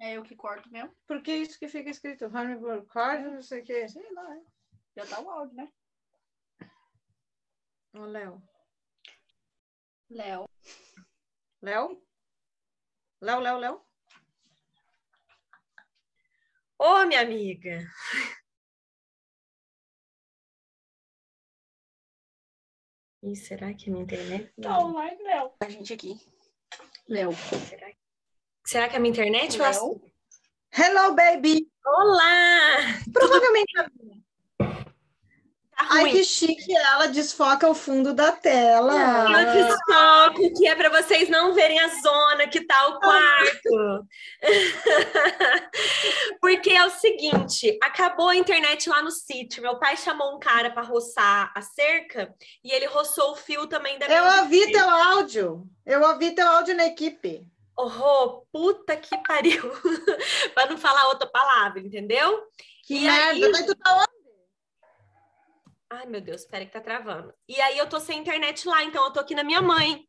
É eu que corto mesmo. Por que isso que fica escrito? Honeyboard Card, não sei o quê. Sei lá, é. Já tá o áudio, né? Ô, Léo. Léo. Léo? Léo, Léo, Léo? Ô, minha amiga. Ih, será que é minha internet? Tá online, Léo. A gente aqui. Léo. Será, será que é a minha internet? a sua? Léo. Hello, baby! Olá! Provavelmente. Tá Ai, que chique. Ela desfoca o fundo da tela. Eu desfoco, que é para vocês não verem a zona que tá o quarto. Porque é o seguinte, acabou a internet lá no sítio. Meu pai chamou um cara para roçar a cerca e ele roçou o fio também da Eu minha ouvi teu áudio. Eu ouvi teu áudio na equipe. Oh, puta que pariu. para não falar outra palavra, entendeu? Que E merda. aí? Mas tu tá onde? Ai, meu Deus, espera que tá travando. E aí eu tô sem internet lá, então eu tô aqui na minha mãe.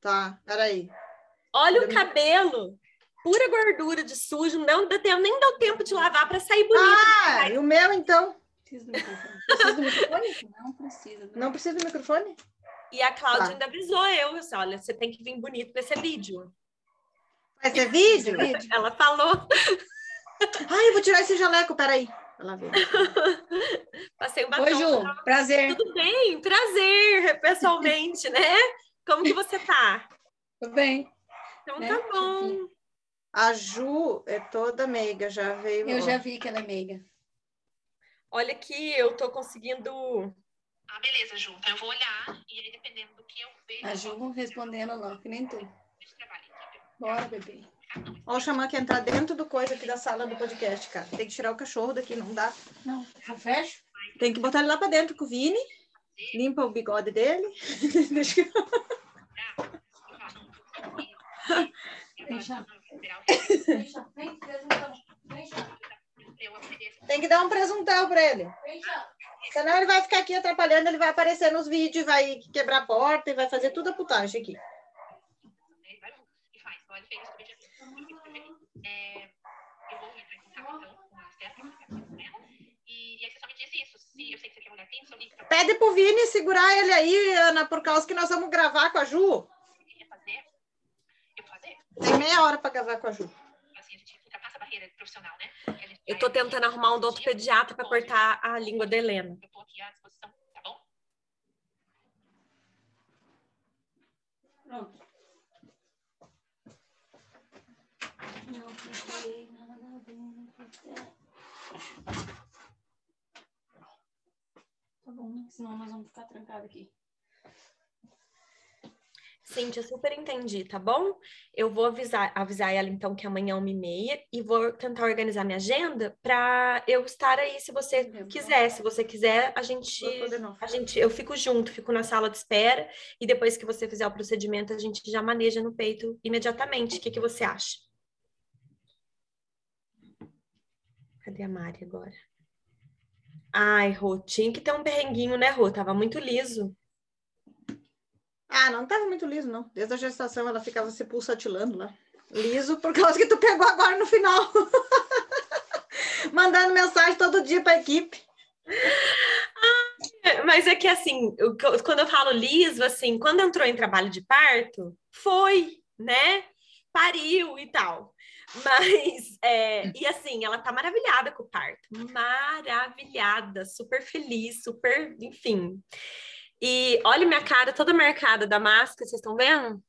Tá, peraí. Olha o cabelo. Pura gordura de sujo, não deu tempo, nem deu tempo de lavar para sair bonito. Ah, e o meu então? Precisa do microfone. Precisa do microfone? Não precisa. Não precisa do microfone? E a Cláudia Tá. ainda avisou eu, assim, olha, você tem que vir bonito para esse vídeo. Vai ser vídeo? Ela falou, Ai, eu vou tirar esse jaleco, peraí. Ela vê. passei um batom. Oi, Ju. Prazer. Tudo bem? Prazer, pessoalmente, né? Como que você tá? Tudo bem? Então Né, tá bom. A Ju é toda meiga, já veio. Eu já vi que ela é meiga. Olha aqui, eu tô conseguindo. Ah, beleza, Ju. Então eu vou olhar e aí dependendo do que eu vejo. A Ju respondendo não, que nem tu. Deixa eu trabalhar aqui. Bora, bebê. Ó, o Xamã quer entrar dentro do coisa aqui da sala do podcast, cara. Tem que tirar o cachorro daqui, não dá. Não, eu fecho? Tem que botar ele lá pra dentro com o Vini. Limpa o bigode dele. Deixa eu- Deixa. Deixa. Vem, presuntão. Tem que dar um presuntel pra ele. Senão ele vai ficar aqui atrapalhando, ele vai aparecer nos vídeos, vai quebrar a porta e vai fazer tudo a putagem aqui. Pede pro Vini segurar ele aí, Ana, por causa que nós vamos gravar com a Ju. Tem meia hora pra gravar com a Ju. A gente ultrapassa a barreira profissional, né? Eu aqui, tentando arrumar um odontopediatra para cortar a língua da Helena. Eu tô aqui à disposição, tá bom? Pronto. Não fiquei nada bem. Tá bom, né? Senão nós vamos ficar trancados aqui. Cíntia, super entendi, tá bom? Eu vou avisar, avisar ela então que amanhã é uma e meia e vou tentar organizar minha agenda para eu estar aí se você quiser. Se você quiser, a gente, a gente, eu fico junto, fico na sala de espera e depois que você fizer o procedimento, a gente já maneja no peito imediatamente. O que que você acha? Cadê a Mari agora? Ai, Rô, tinha que ter um perrenguinho, né, Rô? Tava muito liso. Ah, não tava muito liso, não. Desde a gestação ela ficava se pulsatilando lá. Liso por causa que tu pegou agora no final. Mandando mensagem todo dia pra equipe. Mas é que assim, quando eu falo liso, assim, quando entrou em trabalho de parto, foi, né? Pariu e tal. Mas, é, e assim, ela tá maravilhada com o parto. Maravilhada, super feliz, super, enfim. E olha minha cara toda marcada da máscara, vocês estão vendo?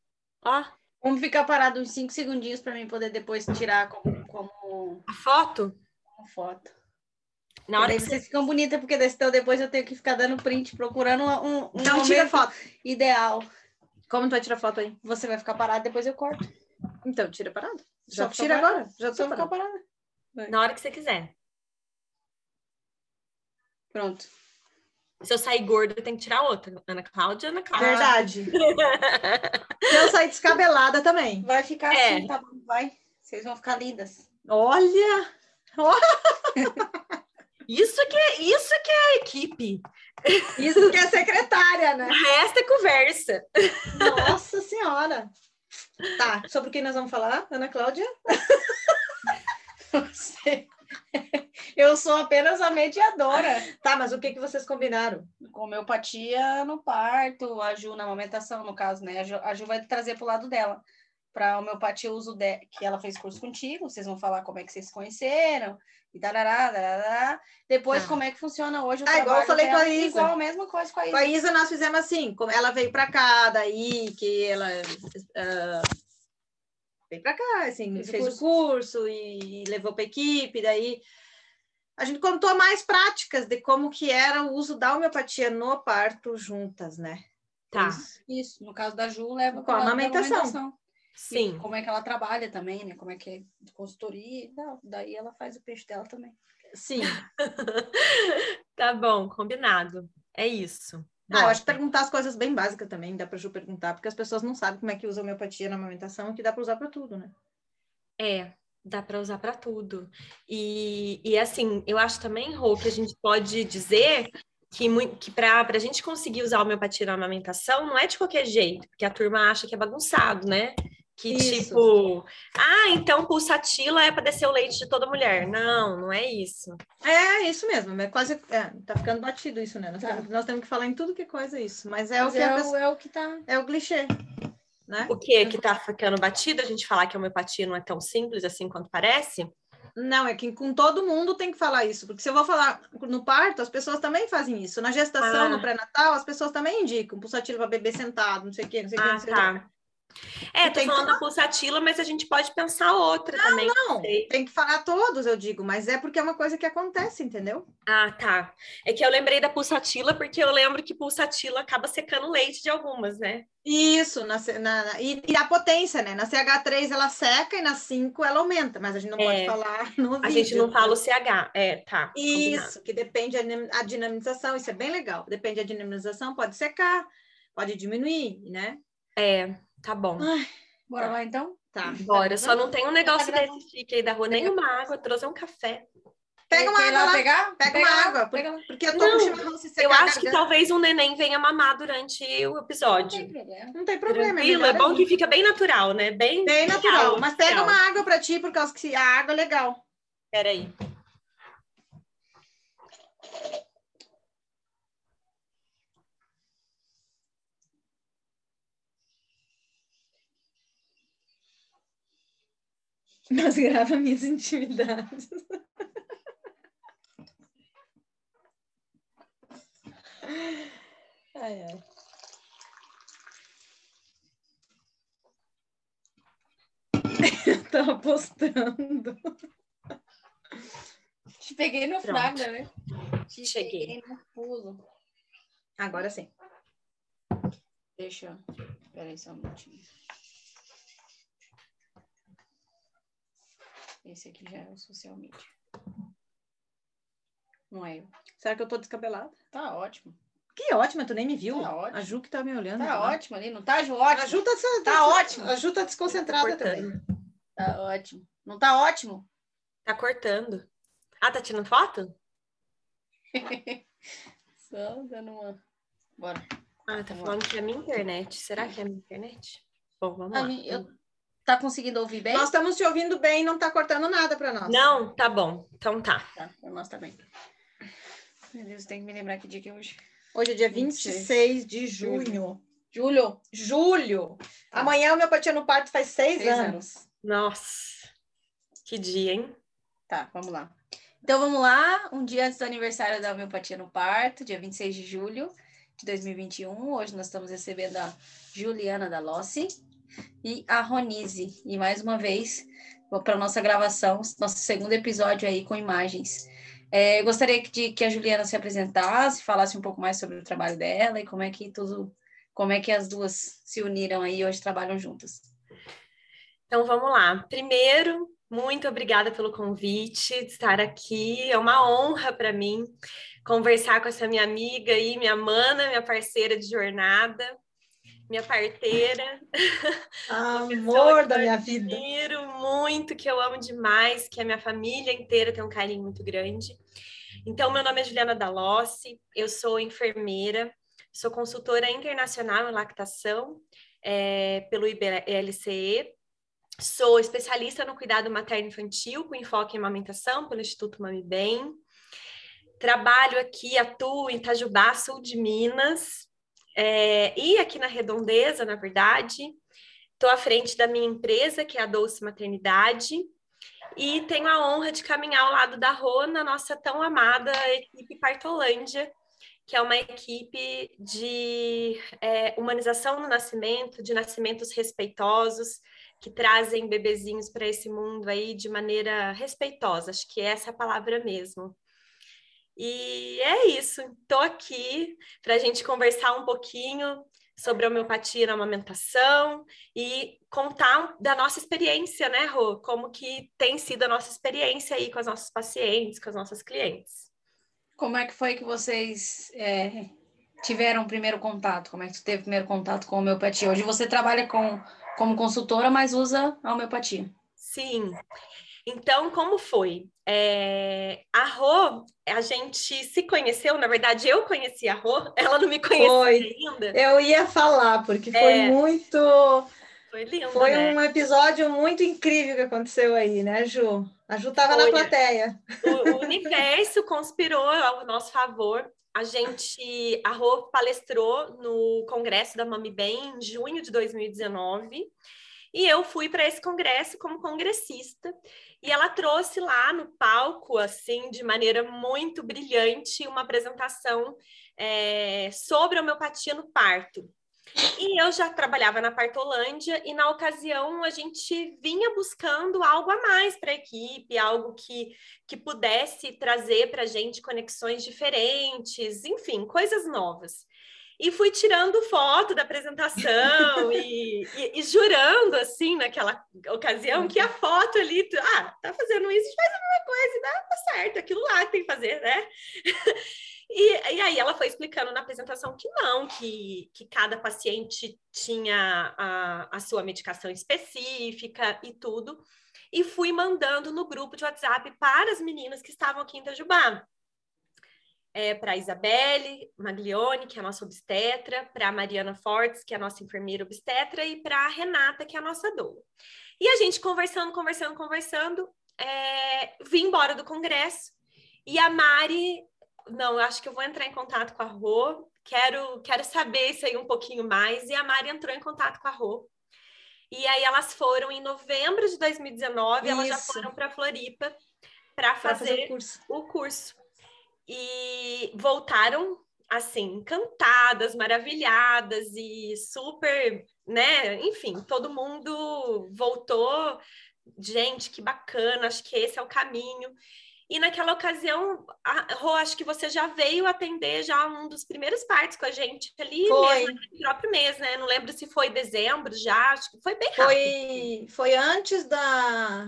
Ó, Vamos ficar parado uns 5 segundinhos para mim poder depois tirar como, como, a foto. como foto. Na hora que você vocês ficam bonitas, porque desse então depois eu tenho que ficar dando print, procurando um, um Então tira foto. ideal. Como tu vai tirar foto aí? Você vai ficar parado, depois eu corto. Então, tira parado. Já Só ficar tira parado. agora. Já Só tô ficar parado. parada. na hora que você quiser. Pronto. Se eu sair gorda, eu tenho que tirar outra. Ana Cláudia, Ana Cláudia. Verdade. Se eu sair descabelada também. Vai ficar É. assim, tá bom? Vai. Vocês vão ficar lindas. Olha! Isso que é, isso que é a equipe. Isso que é secretária, né? O resto é conversa. Nossa Senhora! Tá, sobre o que nós vamos falar, Ana Cláudia? Você- Eu sou apenas a mediadora. Tá, mas o que, que vocês combinaram? Com homeopatia no parto, a Ju na amamentação, no caso, né? A Ju, a Ju vai trazer pro lado dela. Para homeopatia, o uso de, que ela fez curso contigo, vocês vão falar como é que vocês se conheceram, e tarará, tarará. Depois, Tá. como é que funciona hoje o Ah, igual eu falei com a dela, Isa. Igual a mesma coisa com a Isa. Com a Isa nós fizemos assim, como ela veio para cá, daí que ela ah, veio para cá, assim, Fez o fez, o curso e, levou para equipe, daí a gente contou mais práticas de como que era o uso da homeopatia no parto juntas, né? Tá. Isso. Isso, no caso da Ju, leva Com a da amamentação. Sim. E como é que ela trabalha também, né? Como é que é de consultoria e tal. Daí ela faz o peixe dela também. Sim. Tá bom, combinado. É isso. Ah, eu acho que perguntar as coisas bem básicas também, dá para Ju perguntar, porque as pessoas não sabem como é que usa homeopatia na amamentação, que dá para usar para tudo, né? É, dá para usar para tudo. E, e assim, eu acho também, Rô, que a gente pode dizer que, que para a gente conseguir usar a homeopatia na amamentação, não é de qualquer jeito, porque a turma acha que é bagunçado, né? Que Isso. tipo, ah, então pulsatila é para descer o leite de toda mulher. Não, não é isso. É, isso mesmo, é quase. É, tá ficando batido isso, né? Nós, Tá. temos, nós temos que falar em tudo que é coisa isso. Mas é, o, Mas que é, o, é o que tá. é o clichê, né? O que que tá ficando batido? A gente falar que a homeopatia não é tão simples assim quanto parece? Não, é que com todo mundo tem que falar isso, porque se eu vou falar no parto, as pessoas também fazem isso. Na gestação, Ah. no pré-natal, as pessoas também indicam pulsatila para bebê sentado, não sei o quê, não sei o quê, Ah, não sei o quê. É, tô que falando da pulsatila, mas a gente pode pensar outra também. Não, sei. tem que falar todos, eu digo, mas é porque é uma coisa que acontece, entendeu? Ah, tá. É que eu lembrei da pulsatila porque eu lembro que pulsatila acaba secando o leite de algumas, né? Isso, na, na- e, e a potência, né? Na CH3 ela seca e na 5 ela aumenta, mas a gente não pode É. falar no A vídeo. gente não fala o CH. É, tá. combinado. Isso, que depende a a dinamização, isso é bem legal. Depende da dinamização, pode secar, pode diminuir, né? É, tá bom. Bora lá então? Tá. Bora. Só não tem um negócio gravando. desse chique aí da rua, nem uma água, trouxe um café. Pega uma Quer água lá, pegar? pega Pega uma lá, água, pega lá. porque eu tô Não, com chimarrão se secar Eu a acho que talvez um neném venha mamar durante o Não episódio. tem problema. Não tem problema, Tranquilo, é melhor bom ainda. que fica bem natural, né? Bem, Bem natural, real, mas pega real. uma água pra ti, por causa que a água é legal. Peraí. Mas grava minhas intimidades. Ai, ai. Eu tava postando. Te peguei no Pronto. flagra, né? Te Cheguei. peguei no pulo. Agora sim. Deixa eu. Peraí só um minutinho. Esse aqui já é o social media. Não é eu. Será que eu tô descabelada? Tá ótimo. Que ótima, tu nem me viu. Tá ótimo. A Ju que tá me olhando. Tá lá. ótimo ali, não tá, Ju? A Ótimo. Ju tá, Tá ótimo. A Ju tá desconcentrada também. Cortando. Tá ótimo. Não tá ótimo? Tá cortando. Ah, tá tirando foto? Só dando uma. Bora. Ah, tá falando que é a minha internet. Será que é a minha internet? Bom, vamos A lá. mim- eu- Tá conseguindo ouvir bem? Nós estamos te ouvindo bem, não tá cortando nada pra nós. Não, tá bom. Então tá. Tá, pra nós também. Meu Deus, tem que me lembrar que dia que é hoje. Hoje é dia 26 26 de junho. Julho. Julho. Amanhã o meu patinho no parto faz seis, Seis anos. Nossa. Que dia, hein? Tá, vamos lá. Então vamos lá, um dia antes do aniversário da homeopatia no parto, dia 26 de julho de 2021. Hoje nós estamos recebendo a Juliana da Lossi e a Ronise. E mais uma vez, para nossa gravação, nosso segundo episódio aí com imagens. É, eu gostaria de que a Juliana se apresentasse, falasse um pouco mais sobre o trabalho dela e como é que tudo, como é que as duas se uniram aí e hoje trabalham juntas. Então vamos lá. Primeiro, muito obrigada pelo convite de estar aqui. É uma honra para mim conversar com essa minha amiga aí, minha mana, minha parceira de jornada. Minha parteira. Amor da minha vida. Admiro muito, que eu amo demais, que a minha família inteira tem um carinho muito grande. Então, meu nome é Juliana Dalossi, eu sou enfermeira, sou consultora internacional em lactação é, pelo IBLCE, sou especialista no cuidado materno-infantil com enfoque em amamentação pelo Instituto Mami Bem. Trabalho aqui, atuo em Itajubá, sul de Minas, é, e aqui na Redondeza, na verdade. Estou à frente da minha empresa, que é a Doce Maternidade, e tenho a honra de caminhar ao lado da Rô na nossa tão amada equipe Partolândia, que é uma equipe de é, humanização no nascimento, de nascimentos respeitosos, que trazem bebezinhos para esse mundo aí de maneira respeitosa, acho que essa é a palavra mesmo. E é isso, estou aqui para a gente conversar um pouquinho sobre homeopatia na amamentação e contar da nossa experiência, né, Rô? Como que tem sido a nossa experiência aí com as nossas pacientes, com as nossas clientes. Como é que foi que vocês é, tiveram o primeiro contato? Como é que você teve o primeiro contato com a homeopatia? Hoje você trabalha com, como consultora, mas usa a homeopatia. Sim. Então, como foi? É, a Rô, a gente se conheceu, na verdade, eu conheci a Rô, ela não me conhecia foi. ainda. Eu ia falar, porque foi é, muito. Foi lindo. Foi né? um episódio muito incrível que aconteceu aí, né, Ju? A Ju estava na plateia. O, o universo conspirou ao nosso favor. A gente, a Rô palestrou no Congresso da Mami Bem em junho de 2019. E eu fui para esse congresso como congressista. E ela trouxe lá no palco, assim, de maneira muito brilhante, uma apresentação é, sobre homeopatia no parto. E eu já trabalhava na Partolândia e na ocasião a gente vinha buscando algo a mais para a equipe, algo que, que pudesse trazer para a gente conexões diferentes, enfim, coisas novas e fui tirando foto da apresentação e, e, e, jurando, assim, naquela ocasião, que a foto ali, ah, tá fazendo isso, faz a mesma coisa, e dá tá certo, aquilo lá tem que fazer, né? E, e, aí ela foi explicando na apresentação que não, que, que cada paciente tinha a, a sua medicação específica e tudo. E fui mandando no grupo de WhatsApp para as meninas que estavam aqui em Itajubá é, para a Isabelle Maglione, que é a nossa obstetra, para a Mariana Fortes, que é a nossa enfermeira obstetra, e para a Renata, que é a nossa doula. E a gente conversando, conversando, conversando, é, vim embora do congresso, e a Mari, não, eu acho que eu vou entrar em contato com a Rô, quero, quero saber isso aí um pouquinho mais, e a Mari entrou em contato com a Rô. E aí elas foram em novembro de 2019, isso. elas já foram para Floripa para fazer, fazer o curso. O curso e voltaram assim, encantadas, maravilhadas e super, né? Enfim, todo mundo voltou. Gente, que bacana, acho que esse é o caminho. E naquela ocasião, a Rô, acho que você já veio atender já um dos primeiros partes com a gente ali foi. mesmo, no próprio mês, né? Não lembro se foi dezembro já, acho que foi bem rápido. Foi, foi antes da,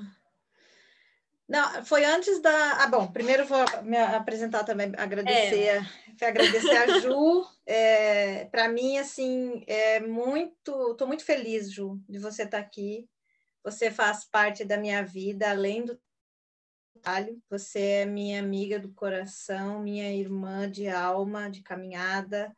não, foi antes da. Ah, bom, primeiro vou me apresentar também, agradecer, é. agradecer a Ju. É, Para mim, assim, é muito. Estou muito feliz, Ju, de você estar tá aqui. Você faz parte da minha vida, além do trabalho. Você é minha amiga do coração, minha irmã de alma, de caminhada.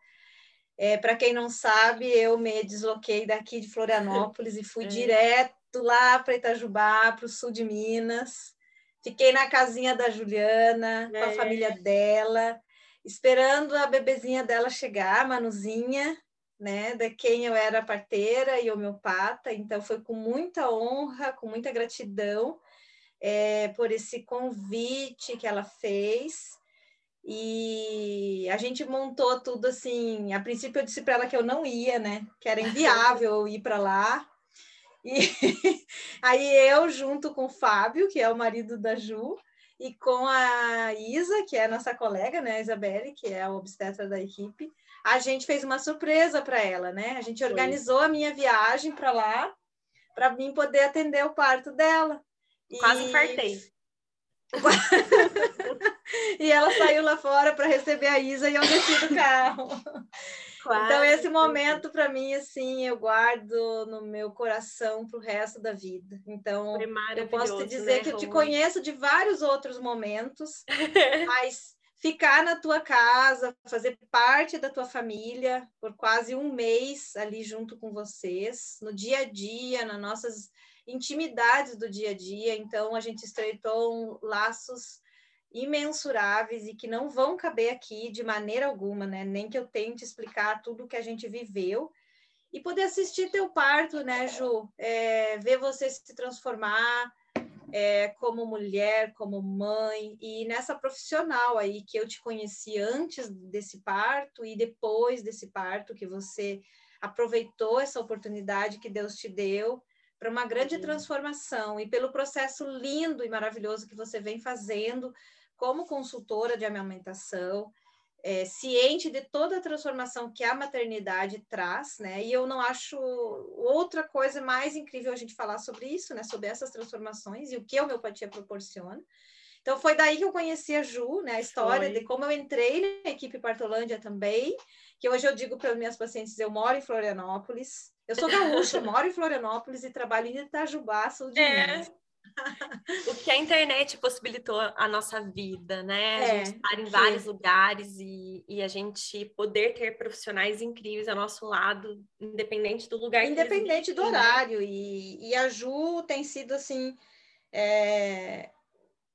É, Para quem não sabe, eu me desloquei daqui de Florianópolis e fui é. direto lá para Itajubá, para o sul de Minas Fiquei na casinha da Juliana, é. com a é. família dela, esperando a bebezinha dela chegar, a Manuzinha, né, de quem eu era parteira e homeopata. Então, foi com muita honra, com muita gratidão é, por esse convite que ela fez. E a gente montou tudo assim. A princípio, eu disse para ela que eu não ia, né, que era inviável ir para lá. E aí eu, junto com o Fábio, que é o marido da Ju, e com a Isa, que é a nossa colega, né, a Isabelle, que é a obstetra da equipe, a gente fez uma surpresa para ela, né? A gente organizou a minha viagem para lá, para mim poder atender o parto dela. Quase infartei. e ela saiu lá fora para receber a Isa e eu desci do carro. Quase então, esse momento, para mim, assim, eu guardo no meu coração para o resto da vida. Então, eu posso te dizer né, que eu te conheço de vários outros momentos, mas ficar na tua casa, fazer parte da tua família por quase um mês ali junto com vocês, no dia a dia, nas nossas intimidades do dia a dia. Então, a gente estreitou laços imensuráveis e que não vão caber aqui de maneira alguma, né? Nem que eu tente explicar tudo que a gente viveu e poder assistir teu parto, né, Ju? É, ver você se transformar é, como mulher, como mãe e nessa profissional aí que eu te conheci antes desse parto e depois desse parto que você aproveitou essa oportunidade que Deus te deu para uma grande transformação e pelo processo lindo e maravilhoso que você vem fazendo como consultora de amamentação, é, ciente de toda a transformação que a maternidade traz, né? E eu não acho outra coisa mais incrível a gente falar sobre isso, né? Sobre essas transformações e o que a homeopatia proporciona. Então foi daí que eu conheci a Ju, né? A história foi. de como eu entrei na equipe Partolândia também, que hoje eu digo para minhas pacientes, eu moro em Florianópolis, eu sou gaúcha, moro em Florianópolis e trabalho em Itajubá, sul de é. Minas. o que a internet possibilitou a nossa vida, né? A é, gente estar em vários lugares e, e, a gente poder ter profissionais incríveis ao nosso lado, independente do lugar. Independente do né? horário. E, e, a Ju tem sido assim. É...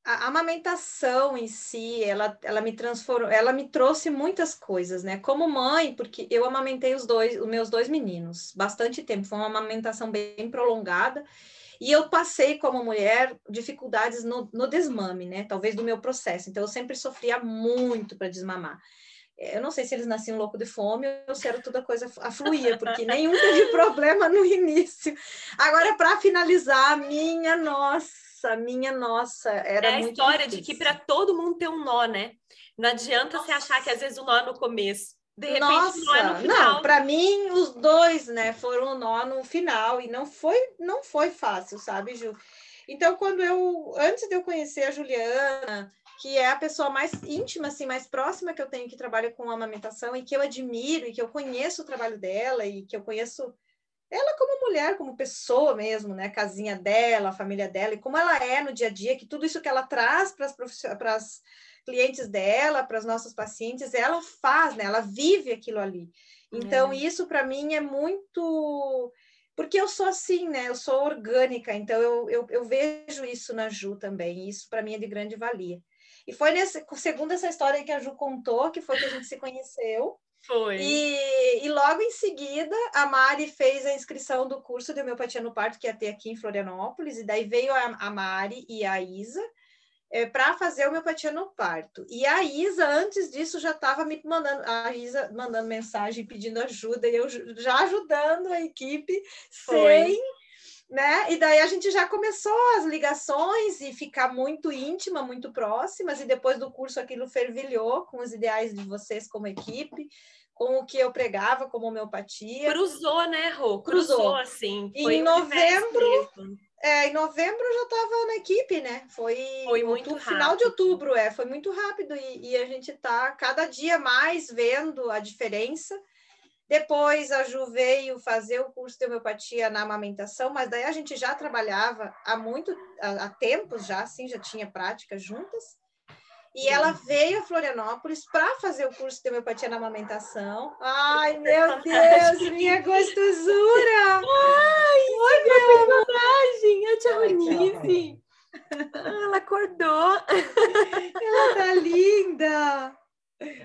A amamentação em si, ela, ela me transformou, ela me trouxe muitas coisas, né? Como mãe, porque eu amamentei os dois, os meus dois meninos, bastante tempo, foi uma amamentação bem prolongada. E eu passei, como mulher, dificuldades no, no desmame, né? Talvez do meu processo. Então, eu sempre sofria muito para desmamar. Eu não sei se eles nasciam louco de fome ou se era toda coisa afluía, porque nenhum teve problema no início. Agora, para finalizar, minha nossa, minha nossa, era É a história difícil. de que para todo mundo tem um nó, né? Não adianta nossa. você achar que às vezes o nó é no começo. Repente, Nossa, é no final. Não, para mim os dois, né, foram um nó no final e não foi, não foi fácil, sabe, Ju? Então, quando eu, antes de eu conhecer a Juliana, que é a pessoa mais íntima, assim, mais próxima que eu tenho que trabalha com amamentação e que eu admiro e que eu conheço o trabalho dela e que eu conheço ela como mulher, como pessoa mesmo, né? A casinha dela, a família dela e como ela é no dia a dia, que tudo isso que ela traz para as clientes dela, para os nossos pacientes, ela faz, né? Ela vive aquilo ali. Então, é. isso para mim é muito. Porque eu sou assim, né? Eu sou orgânica, então eu, eu, eu vejo isso na Ju também. E isso para mim é de grande valia. E foi nesse, segundo essa história que a Ju contou, que foi que a gente se conheceu. Foi. E, e, logo em seguida, a Mari fez a inscrição do curso de homeopatia no parto, que ia ter aqui em Florianópolis, e daí veio a, a Mari e a Isa, é, para fazer homeopatia no parto. E a Isa, antes disso, já estava me mandando, a Isa mandando mensagem pedindo ajuda, e eu já ajudando a equipe Foi. sem. Né? E daí a gente já começou as ligações e ficar muito íntima, muito próximas, e depois do curso aquilo fervilhou com os ideais de vocês como equipe, com o que eu pregava como homeopatia. Cruzou, né, Rô? Cruzou, Cruzou assim. Em novembro é, em novembro eu já estava na equipe, né? Foi, foi muito outubro, final de outubro, é, foi muito rápido e, e, a gente está cada dia mais vendo a diferença. Depois a Ju veio fazer o curso de homeopatia na amamentação, mas daí a gente já trabalhava há muito, há, há tempos já, assim, já tinha prática juntas. E ela veio a Florianópolis para fazer o curso de homeopatia na amamentação. Ai, meu Deus, minha gostosura! Ai, Oi, meu personagem, a tia Ronice. Ela acordou. Ela tá linda.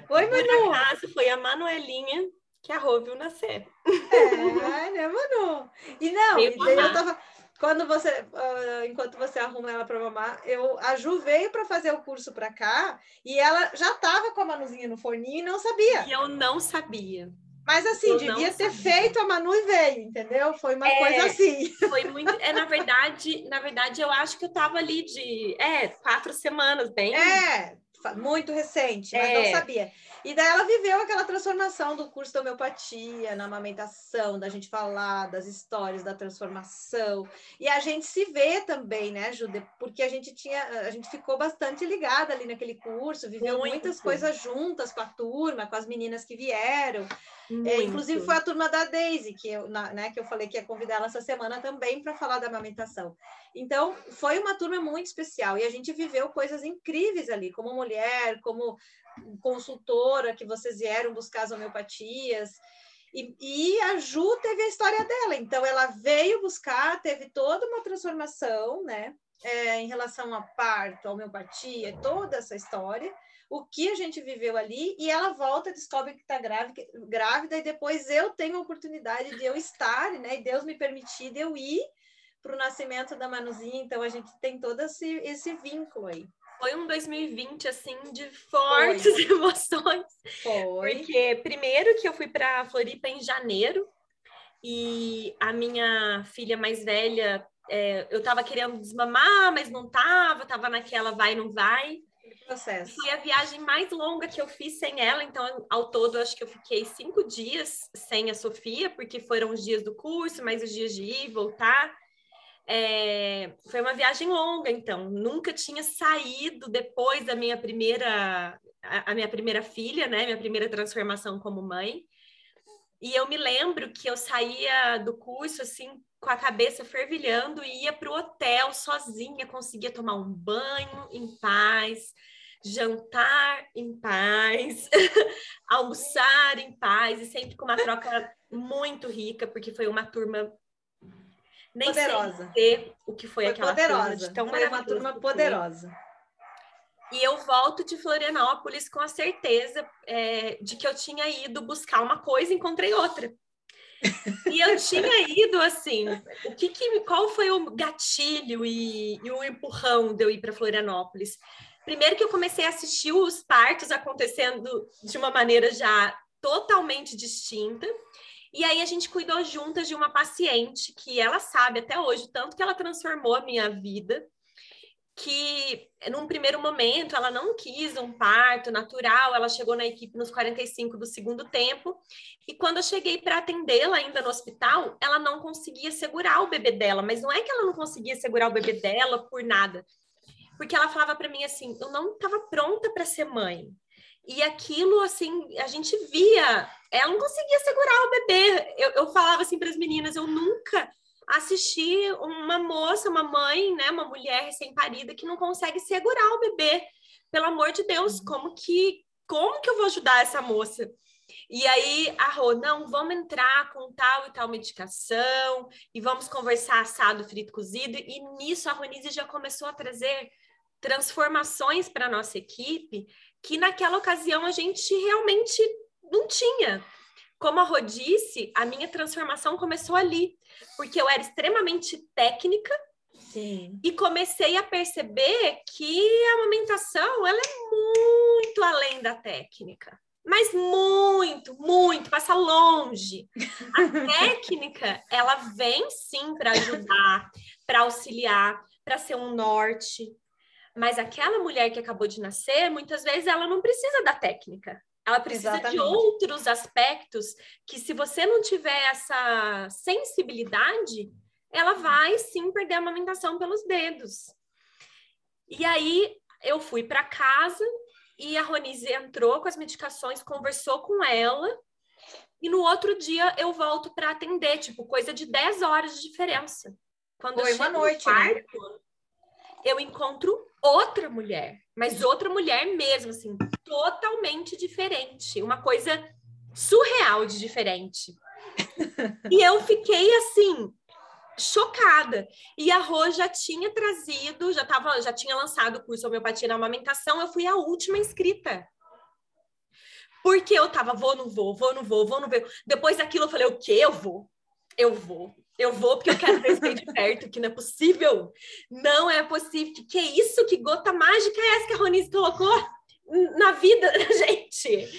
Oi, Manu. Por acaso, foi a Manuelinha que a Rô viu nascer. É, né, Manu? E não, eu tava quando você, uh, enquanto você arruma ela para mamar, eu, a Ju veio para fazer o curso para cá e ela já estava com a Manuzinha no forninho e não sabia. E eu não sabia. Mas assim, eu devia ter sabia. feito a Manu e veio, entendeu? Foi uma é, coisa assim. Foi muito. É, na verdade, na verdade, eu acho que eu estava ali de é, quatro semanas, bem. É, muito recente, mas é. não sabia. E daí ela viveu aquela transformação do curso da homeopatia, na amamentação, da gente falar das histórias da transformação. E a gente se vê também, né, Jude? Porque a gente tinha, a gente ficou bastante ligada ali naquele curso, viveu Muito. muitas coisas juntas com a turma, com as meninas que vieram. É, inclusive foi a turma da Daisy, que eu, na, né, que eu falei que ia convidar ela essa semana também para falar da amamentação. Então, foi uma turma muito especial e a gente viveu coisas incríveis ali, como mulher, como consultora, que vocês vieram buscar as homeopatias. E, e, a Ju teve a história dela, então ela veio buscar, teve toda uma transformação, né, é, em relação a parto, a homeopatia, toda essa história, o que a gente viveu ali, e ela volta, descobre que está grávida, e depois eu tenho a oportunidade de eu estar, né, e Deus me permitir de eu ir para o nascimento da Manuzinha, então a gente tem todo esse, esse vínculo aí foi um 2020 assim de fortes foi. emoções. Foi. Porque primeiro que eu fui para Floripa em janeiro e a minha filha mais velha, é, eu tava querendo desmamar, mas não tava, tava naquela vai não vai. Processo. Foi a viagem mais longa que eu fiz sem ela, então ao todo acho que eu fiquei cinco dias sem a Sofia, porque foram os dias do curso, mais os dias de ir e voltar. É, foi uma viagem longa, então nunca tinha saído depois da minha primeira a, a, minha primeira filha, né, minha primeira transformação como mãe. E eu me lembro que eu saía do curso assim com a cabeça fervilhando e ia para o hotel sozinha, conseguia tomar um banho em paz, jantar em paz, almoçar em paz e sempre com uma troca muito rica, porque foi uma turma nem poderosa. sei o que foi, foi aquela poderosa. tão foi uma turma poderosa. E eu volto de Florianópolis com a certeza é, de que eu tinha ido buscar uma coisa e encontrei outra. e eu tinha ido assim, o que, que qual foi o gatilho e, e o empurrão de eu ir para Florianópolis? Primeiro que eu comecei a assistir os partos acontecendo de uma maneira já totalmente distinta. E aí a gente cuidou juntas de uma paciente que ela sabe até hoje tanto que ela transformou a minha vida, que num primeiro momento ela não quis um parto natural, ela chegou na equipe nos 45 do segundo tempo, e quando eu cheguei para atendê-la ainda no hospital, ela não conseguia segurar o bebê dela, mas não é que ela não conseguia segurar o bebê dela por nada. Porque ela falava para mim assim: "Eu não estava pronta para ser mãe". E aquilo, assim, a gente via, ela não conseguia segurar o bebê. Eu, eu falava assim para as meninas: eu nunca assisti uma moça, uma mãe, né, uma mulher recém-parida que não consegue segurar o bebê. Pelo amor de Deus, uhum. como que, como que eu vou ajudar essa moça? E aí a Rô, não, vamos entrar com tal e tal medicação e vamos conversar assado, frito, cozido. E nisso a Ronise já começou a trazer transformações para a nossa equipe que naquela ocasião a gente realmente não tinha. Como a Rô disse, a minha transformação começou ali, porque eu era extremamente técnica Sim. e comecei a perceber que a amamentação ela é muito além da técnica. Mas muito, muito, passa longe. A técnica, ela vem sim para ajudar, para auxiliar, para ser um norte, mas aquela mulher que acabou de nascer, muitas vezes ela não precisa da técnica. Ela precisa Exatamente. de outros aspectos que, se você não tiver essa sensibilidade, ela vai sim perder a amamentação pelos dedos. E aí eu fui para casa e a Ronise entrou com as medicações, conversou com ela. E no outro dia eu volto para atender, tipo, coisa de 10 horas de diferença. Quando Foi uma noite, quarto, né? Eu encontro outra mulher, mas outra mulher mesmo, assim, totalmente diferente, uma coisa surreal de diferente. e eu fiquei assim, chocada. E a Rô já tinha trazido, já tava, já tinha lançado o curso homeopatia na amamentação, eu fui a última inscrita. Porque eu tava, vou, não vou, vou, não vou, vou, não vou. Depois daquilo eu falei, o quê? Eu vou. Eu vou. Eu vou porque eu quero ver isso de perto, que não é possível. Não é possível. Que, é isso? Que gota mágica é essa que a Ronise colocou na vida da gente?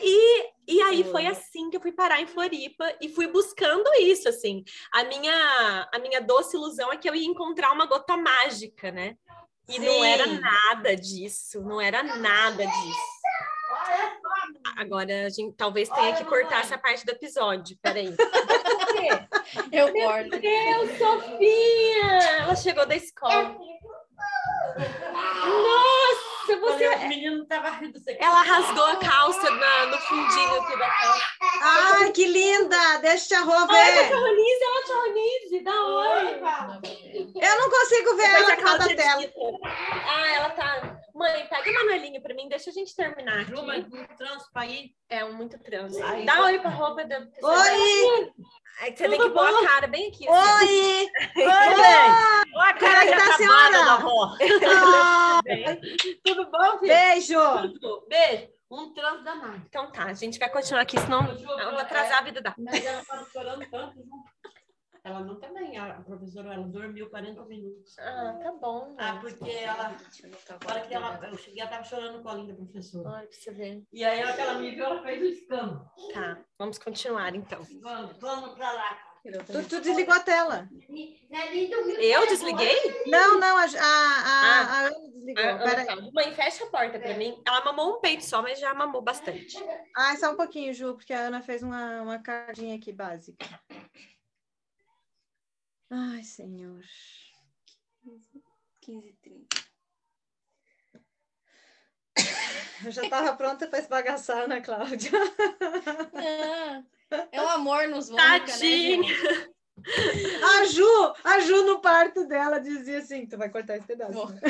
E, e aí foi assim que eu fui parar em Floripa e fui buscando isso, assim. A minha, a minha doce ilusão é que eu ia encontrar uma gota mágica, né? E não era nada disso, não era nada disso. Agora a gente talvez tenha que cortar essa parte do episódio. Peraí. Eu corto. Meu Deus, Sofia! Ela chegou da escola. Nossa, você. O menino tava rindo. Ela rasgou a calça na- no fundinho aqui da calça. Ai, que linda! Deixa a Rô Oi, ver. tia Ronise, ela tia Ronise, dá oi. Eu não consigo ver Depois ela a causa calça da tela. edita. Ah, ela tá. Mãe, pega a Manuelinha pra mim, deixa a gente terminar aqui. Ju, mas um trânsito pra ir. É um muito trânsito. Ai, Dá eu- oi pra roupa da Oi! Aí você tem que pôr a cara bem aqui. assim. Oi! Oi! Olha a Como é cara tá a acabada senhora? da avó. Ah, Tudo bom, filho? Beijo! Tudo. Beijo. Um trânsito danado. Então tá, a gente vai continuar aqui, senão eu vou atrasar a vida da. Mas ela estava chorando tanto, Ju. Ela não também, a professora, ela dormiu 40 minutos. Ah, tá bom. Ah, porque ela, na hora que ela, eu cheguei, ela estava chorando no colinho da professora. Olha pra você ver. E aí, ela que ela me viu, ela fez o escândalo. Tá, vamos continuar então. Vamos, vamos pra lá. Tu, tu desligou a tela. Eu desliguei? Não, não, a, a, a, a Ana desligou. Ah, Pera ah, aí. tá. Mãe, fecha a porta pra mim. Ela mamou um peito só, mas já mamou bastante. Ah, só um pouquinho, Ju, porque a Ana fez uma, uma cardinha aqui básica. Ai, senhor. 15 e 30. Eu já estava pronta para esbagaçar, Ana Cláudia. Ah, é um amor nos vômica, Tadinha. né? gente? A Ju, a Ju no parto dela dizia assim, tu vai cortar esse pedaço. Né?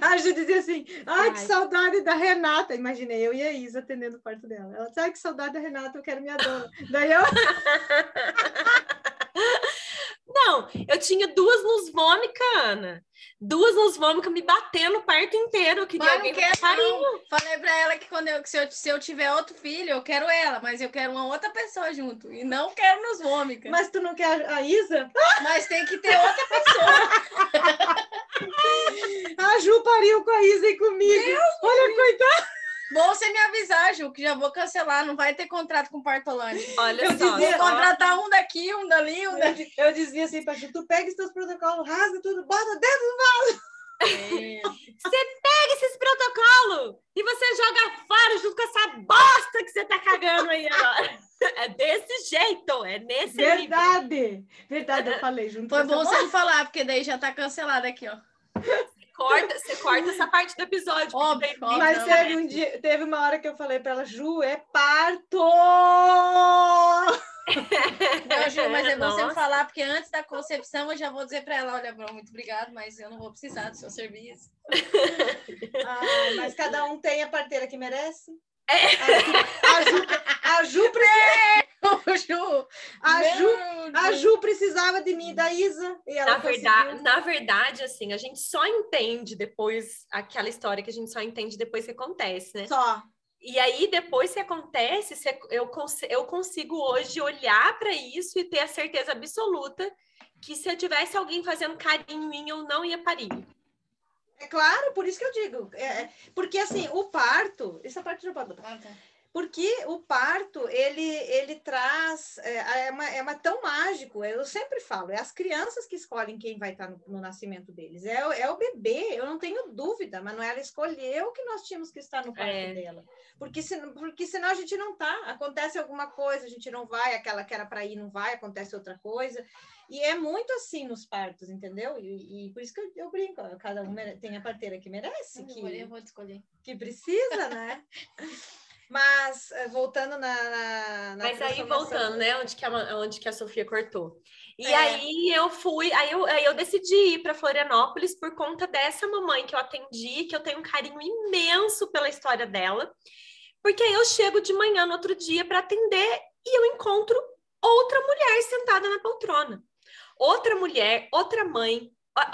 A Ju dizia assim, ai, que Ai. saudade da Renata. Imaginei eu e a Isa atendendo o parto dela. Ela disse, ai, que saudade da Renata, eu quero minha dona. Daí eu, Não, eu tinha duas nos vômica, Ana. Duas nos vômica me batendo o parto inteiro. Eu queria Mas alguém quero, carinho. Falei pra ela que quando eu, que se, eu, se eu tiver outro filho, eu quero ela, mas eu quero uma outra pessoa junto. E não quero nos vômica. Mas, mas tu não quer a Isa? tem que ter outra pessoa. A Ju pariu com a Isa e comigo. Olha, coitada. Bom você me avisar, Ju, que já vou cancelar. Não vai ter contrato com Partolândia. Olha Eu só. dizia, só- contratar um daqui, um dali, um dali. Eu dizia assim pra Ju, tu pega os teus protocolos, rasga tudo, bota dentro. Pega esses protocolos e você joga fora junto com essa bosta que você tá cagando aí agora. É desse jeito, é nesse nível. Verdade. Verdade, eu falei junto Foi bom você não falar, porque daí já tá cancelado aqui, ó. Corta, você corta essa parte do episódio. Óbvio, daí-. Mas Não, teve um dia, teve uma hora que eu falei pra ela, Ju, é parto! Não, Ju, mas é bom você falar, porque antes da concepção eu já vou dizer pra ela, olha, Bruno, muito obrigado, mas eu não vou precisar do seu serviço. Ai, mas cada um tem a parteira que merece. A Ju, a Ju, pre- Ju, a Ju, a. Ju precisava de mim, da Isa, e ela Na verdade, na verdade, assim, a gente só entende depois aquela história que a gente só entende depois que acontece, né? Só. E aí, depois que acontece, eu, cons- eu consigo hoje olhar para isso e ter a certeza absoluta que se eu tivesse alguém fazendo carinho em mim, eu não ia parir. É claro, por isso que eu digo. É, é, porque assim, o parto, essa parte não pode botar. Ah, tá. Porque o parto, ele, ele traz, é, é, uma, é uma tão mágico, eu sempre falo, é as crianças que escolhem quem vai estar no, no nascimento deles, é, o- é o bebê, eu não tenho dúvida, Manuela escolheu que nós tínhamos que estar no parto É. dela, porque, se, porque senão a gente não tá, acontece alguma coisa, a gente não vai, aquela que era para ir não vai, acontece outra coisa, e é muito assim nos partos, entendeu? E, e por isso que eu, eu brinco, cada um mere- tem a parteira que merece, Eu que, vou, eu vou te escolher. que precisa, né? Mas eh, voltando na, na, na Mas aí voltando, né? Onde que, a, onde que a Sofia cortou. E É. aí eu fui, aí eu, aí eu decidi ir para Florianópolis por conta dessa mamãe que eu atendi, que eu tenho um carinho imenso pela história dela. Porque aí eu chego de manhã no outro dia para atender e eu encontro outra mulher sentada na poltrona. Outra mulher, outra mãe.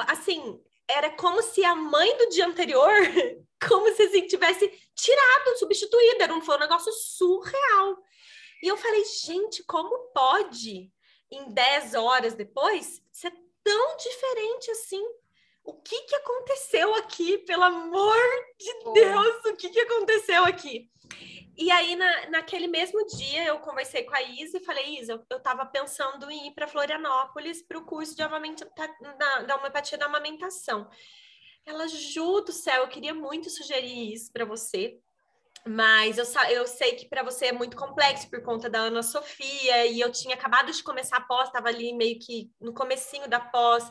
Assim, era como se a mãe do dia anterior, como se assim, tivesse tirado, substituído. Era um, foi um negócio surreal. E eu falei, gente, como pode, em 10 horas depois, ser tão diferente assim? O que, que aconteceu aqui, pelo amor de. Deus? O que, que aconteceu aqui? E aí, na, naquele mesmo dia, eu conversei com a Isa e falei, Isa, eu, eu tava pensando em ir para Florianópolis para o curso de amamenta, da, da homeopatia da amamentação. Ela, Ju do céu, eu queria muito sugerir isso para você, mas eu, eu sei que para você é muito complexo por conta da Ana Sofia, e eu tinha acabado de começar a pós, estava ali meio que no comecinho da pós.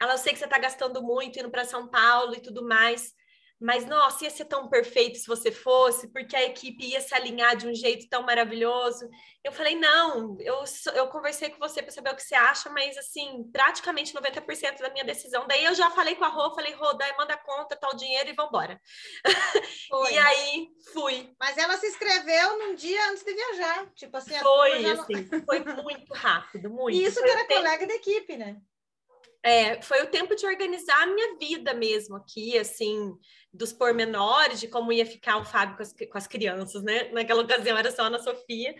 Ela, eu sei que você está gastando muito indo para São Paulo e tudo mais, mas nossa, ia ser tão perfeito se você fosse, porque a equipe ia se alinhar de um jeito tão maravilhoso. Eu falei, não, eu, eu conversei com você para saber o que você acha, mas assim, praticamente 90% da minha decisão. Daí eu já falei com a Rô, falei, Rô, daí manda conta, tal dinheiro e vambora. e aí fui. Mas ela se inscreveu num dia antes de viajar. Tipo assim, foi, assim, foi muito rápido, muito. E isso foi que era colega da equipe, né? É, foi o tempo de organizar a minha vida mesmo aqui, assim, dos pormenores, de como ia ficar o Fábio com as, com as crianças, né? Naquela ocasião era só a Ana Sofia.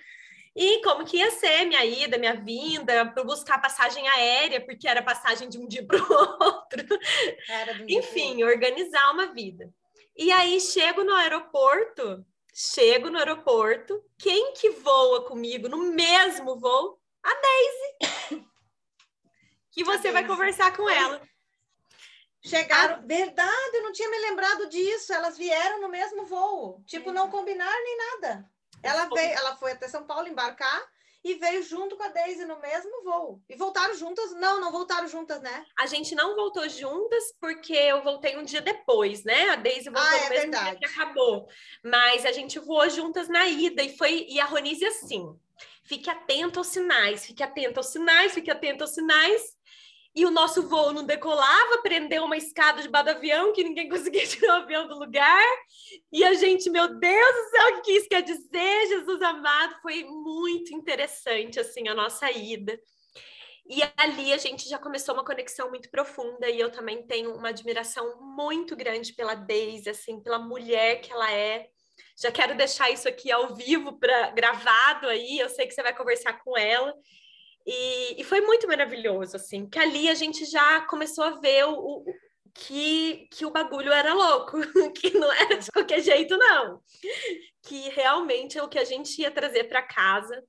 E como que ia ser minha ida, minha vinda, para buscar passagem aérea, porque era passagem de um dia para o outro. Um Enfim, organizar uma vida. E aí chego no aeroporto, chego no aeroporto, quem que voa comigo no mesmo voo? A Daisy que você vai conversar com ela. Chegaram, ah, verdade, eu não tinha me lembrado disso. Elas vieram no mesmo voo, tipo, não combinar nem nada. Ela veio, ela foi até São Paulo embarcar e veio junto com a Daisy no mesmo voo. E voltaram juntas? Não, não voltaram juntas, né? A gente não voltou juntas porque eu voltei um dia depois, né? A Daisy voltou ah, é no mesmo verdade. dia que acabou. Mas a gente voou juntas na ida e foi e a Ronise assim. Fique atento aos sinais, fique atento aos sinais, fique atento aos sinais e o nosso voo não decolava, prendeu uma escada debaixo do avião que ninguém conseguia tirar o avião do lugar. E a gente, meu Deus do céu, o que isso quer dizer, Jesus amado? Foi muito interessante, assim, a nossa ida. E ali a gente já começou uma conexão muito profunda e eu também tenho uma admiração muito grande pela Daisy, assim, pela mulher que ela é. Já quero deixar isso aqui ao vivo para gravado aí, eu sei que você vai conversar com ela. E, e, foi muito maravilhoso, assim, que ali a gente já começou a ver o, o, que, que o bagulho era louco, que não era de qualquer jeito, não. Que realmente o que a gente ia trazer para casa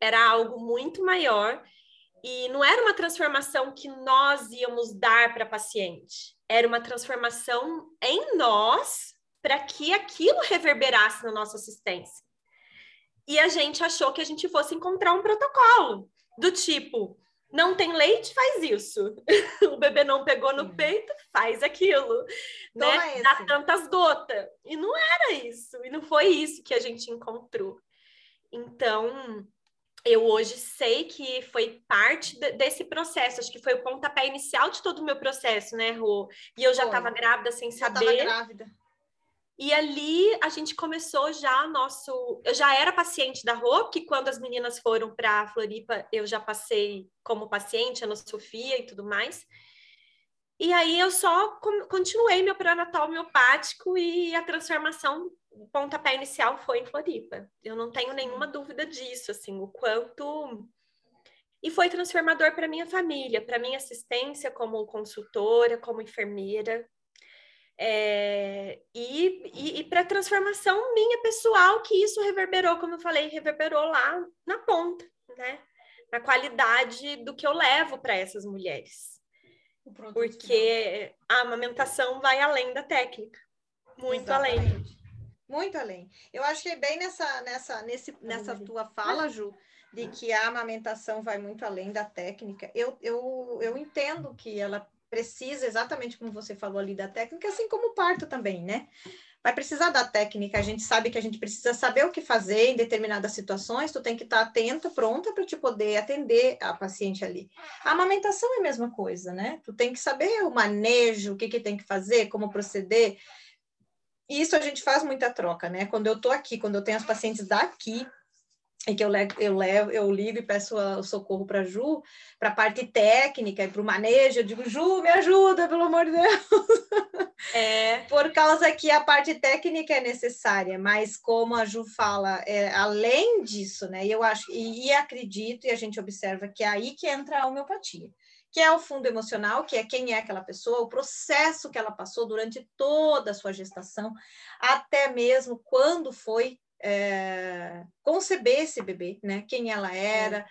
era algo muito maior e não era uma transformação que nós íamos dar para paciente, era uma transformação em nós para que aquilo reverberasse na nossa assistência. E a gente achou que a gente fosse encontrar um protocolo do tipo, não tem leite, faz isso. o bebê não pegou no peito, faz aquilo. né? Dá tantas gotas. E não era isso. E não foi isso que a gente encontrou. Então, eu hoje sei que foi parte de, desse processo. Acho que foi o pontapé inicial de todo o meu processo, né, Rô? E eu já estava grávida sem saber. Eu grávida. E ali a gente começou já nosso. Eu já era paciente da Rô, que quando as meninas foram para a Floripa, eu já passei como paciente, Ana Sofia e tudo mais. E aí eu só continuei meu pré-natal miopático e a transformação, o pontapé inicial foi em Floripa. Eu não tenho nenhuma dúvida disso, assim, o quanto. E foi transformador para minha família, para minha assistência como consultora, como enfermeira. É, e, e, e para transformação minha pessoal, que isso reverberou, como eu falei, reverberou lá na ponta, né? Na qualidade do que eu levo para essas mulheres. Porque a amamentação vai além da técnica, muito Exatamente. além. Muito além. Eu acho que é bem nessa, nessa, nesse, nessa tua fala, Ju, de que a amamentação vai muito além da técnica. Eu, eu, eu entendo que ela precisa, exatamente como você falou ali da técnica, assim como o parto também, né? Vai precisar da técnica, a gente sabe que a gente precisa saber o que fazer em determinadas situações, tu tem que estar atenta, pronta para te poder atender a paciente ali. A amamentação é a mesma coisa, né? Tu tem que saber o manejo, o que, que tem que fazer, como proceder. E isso a gente faz muita troca, né? Quando eu tô aqui, quando eu tenho as pacientes daqui, e que eu levo, eu levo, eu ligo e peço o socorro para Ju, para a parte técnica e para o manejo, eu digo, Ju, me ajuda, pelo amor de Deus. É. Por causa que a parte técnica é necessária, mas como a Ju fala, é, além disso, né, eu acho, e, e acredito, e a gente observa que é aí que entra a homeopatia que é o fundo emocional, que é quem é aquela pessoa, o processo que ela passou durante toda a sua gestação, até mesmo quando foi é, conceber esse bebê, né? Quem ela era, é.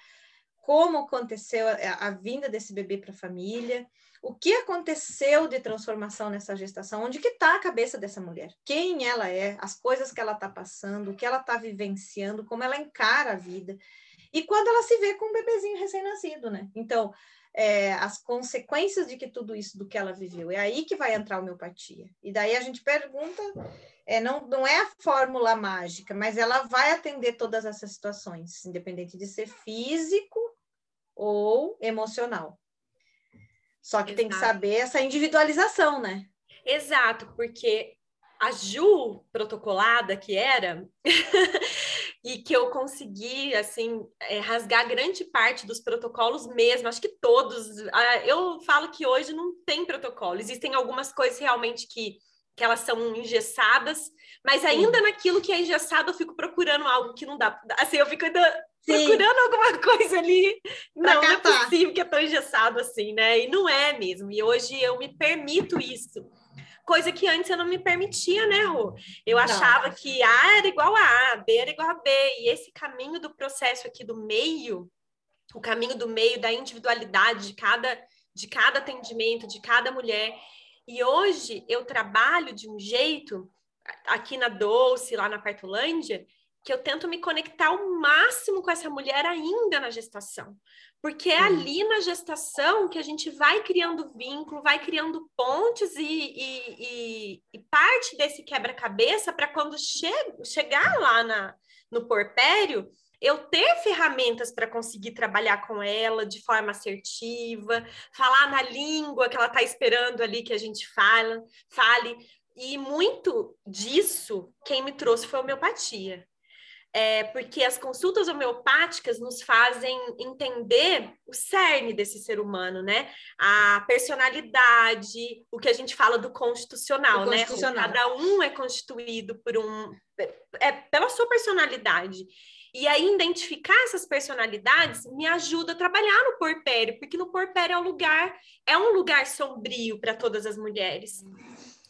como aconteceu a, a vinda desse bebê para a família, o que aconteceu de transformação nessa gestação, onde que está a cabeça dessa mulher, quem ela é, as coisas que ela está passando, o que ela está vivenciando, como ela encara a vida, e quando ela se vê com um bebezinho recém-nascido, né? Então, é, as consequências de que tudo isso do que ela viveu. É aí que vai entrar a homeopatia. E daí a gente pergunta, é, não, não é a fórmula mágica, mas ela vai atender todas essas situações, independente de ser físico ou emocional. Só que Exato. tem que saber essa individualização, né? Exato, porque a Ju protocolada que era, e que eu consegui, assim, é, rasgar grande parte dos protocolos mesmo, acho que todos. Eu falo que hoje não tem protocolo, existem algumas coisas realmente que, que elas são engessadas, mas ainda Sim. naquilo que é engessado eu fico procurando algo que não dá, assim, eu fico ainda Sim. procurando alguma coisa ali. Não, não é possível que é tão engessado assim, né? E não é mesmo, e hoje eu me permito isso coisa que antes eu não me permitia, né, Rô? Eu achava não. que A era igual a A, B era igual a B, e esse caminho do processo aqui do meio, o caminho do meio da individualidade de cada, de cada atendimento, de cada mulher. E hoje eu trabalho de um jeito, aqui na Doce, lá na Partolândia, que eu tento me conectar ao máximo com essa mulher ainda na gestação. Porque é ali na gestação que a gente vai criando vínculo, vai criando pontes e, e, e, e parte desse quebra-cabeça para quando che chegar lá na, no porpério, eu ter ferramentas para conseguir trabalhar com ela de forma assertiva, falar na língua que ela está esperando ali que a gente fala, fale. E muito disso, quem me trouxe foi a homeopatia é, porque as consultas homeopáticas nos fazem entender o cerne desse ser humano, né? A personalidade, o que a gente fala do constitucional, né? constitucional. né? Cada um é constituído por um é pela sua personalidade. E aí, identificar essas personalidades me ajuda a trabalhar no porpério, porque no porpério é um lugar, é um lugar sombrio para todas as mulheres.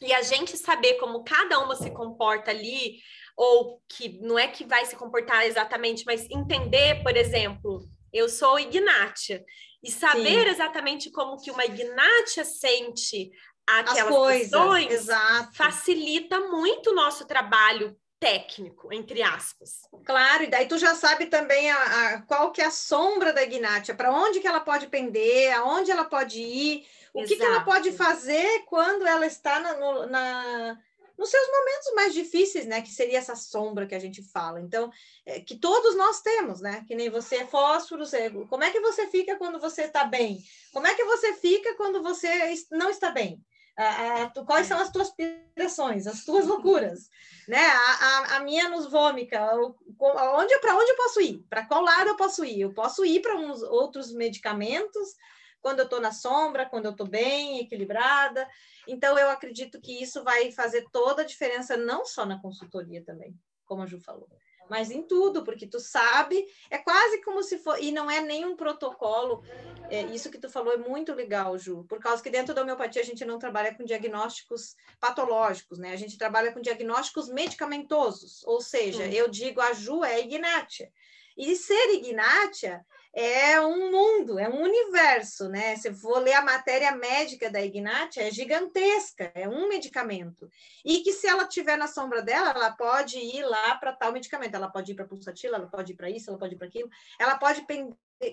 E a gente saber como cada uma se comporta ali, ou que não é que vai se comportar exatamente, mas entender, por exemplo, eu sou Ignátia, e saber Sim. exatamente como que uma Ignátia sente aquelas coisas, questões exato. facilita muito o nosso trabalho técnico, entre aspas. Claro, e daí tu já sabe também a, a qual que é a sombra da Ignátia, para onde que ela pode pender, aonde ela pode ir, o que, que, ela pode fazer quando ela está na, no, na nos seus momentos mais difíceis, né? Que seria essa sombra que a gente fala. Então, é, que todos nós temos, né? Que nem você é fósforo, você... como é que você fica quando você está bem? Como é que você fica quando você não está bem? A, a, quais são as tuas pirações, as tuas loucuras, né? A, a, minha nos vômica, onde para onde eu posso ir? Para qual lado eu posso ir? Eu posso ir para uns outros medicamentos quando eu estou na sombra, quando eu estou bem, equilibrada. Então, eu acredito que isso vai fazer toda a diferença, não só na consultoria também, como a Ju falou, mas em tudo, porque tu sabe, é quase como se for, e não é nenhum protocolo, é, isso que tu falou é muito legal, Ju, por causa que dentro da homeopatia a gente não trabalha com diagnósticos patológicos, né? A gente trabalha com diagnósticos medicamentosos, ou seja, hum. eu digo a Ju é ignátia, e ser ignátia é um mundo, é um universo, né? Se for ler a matéria médica da Ignatia, é gigantesca, é um medicamento. E que se ela tiver na sombra dela, ela pode ir lá para tal medicamento, ela pode ir para pulsatila, ela pode ir para isso, ela pode ir para aquilo, ela pode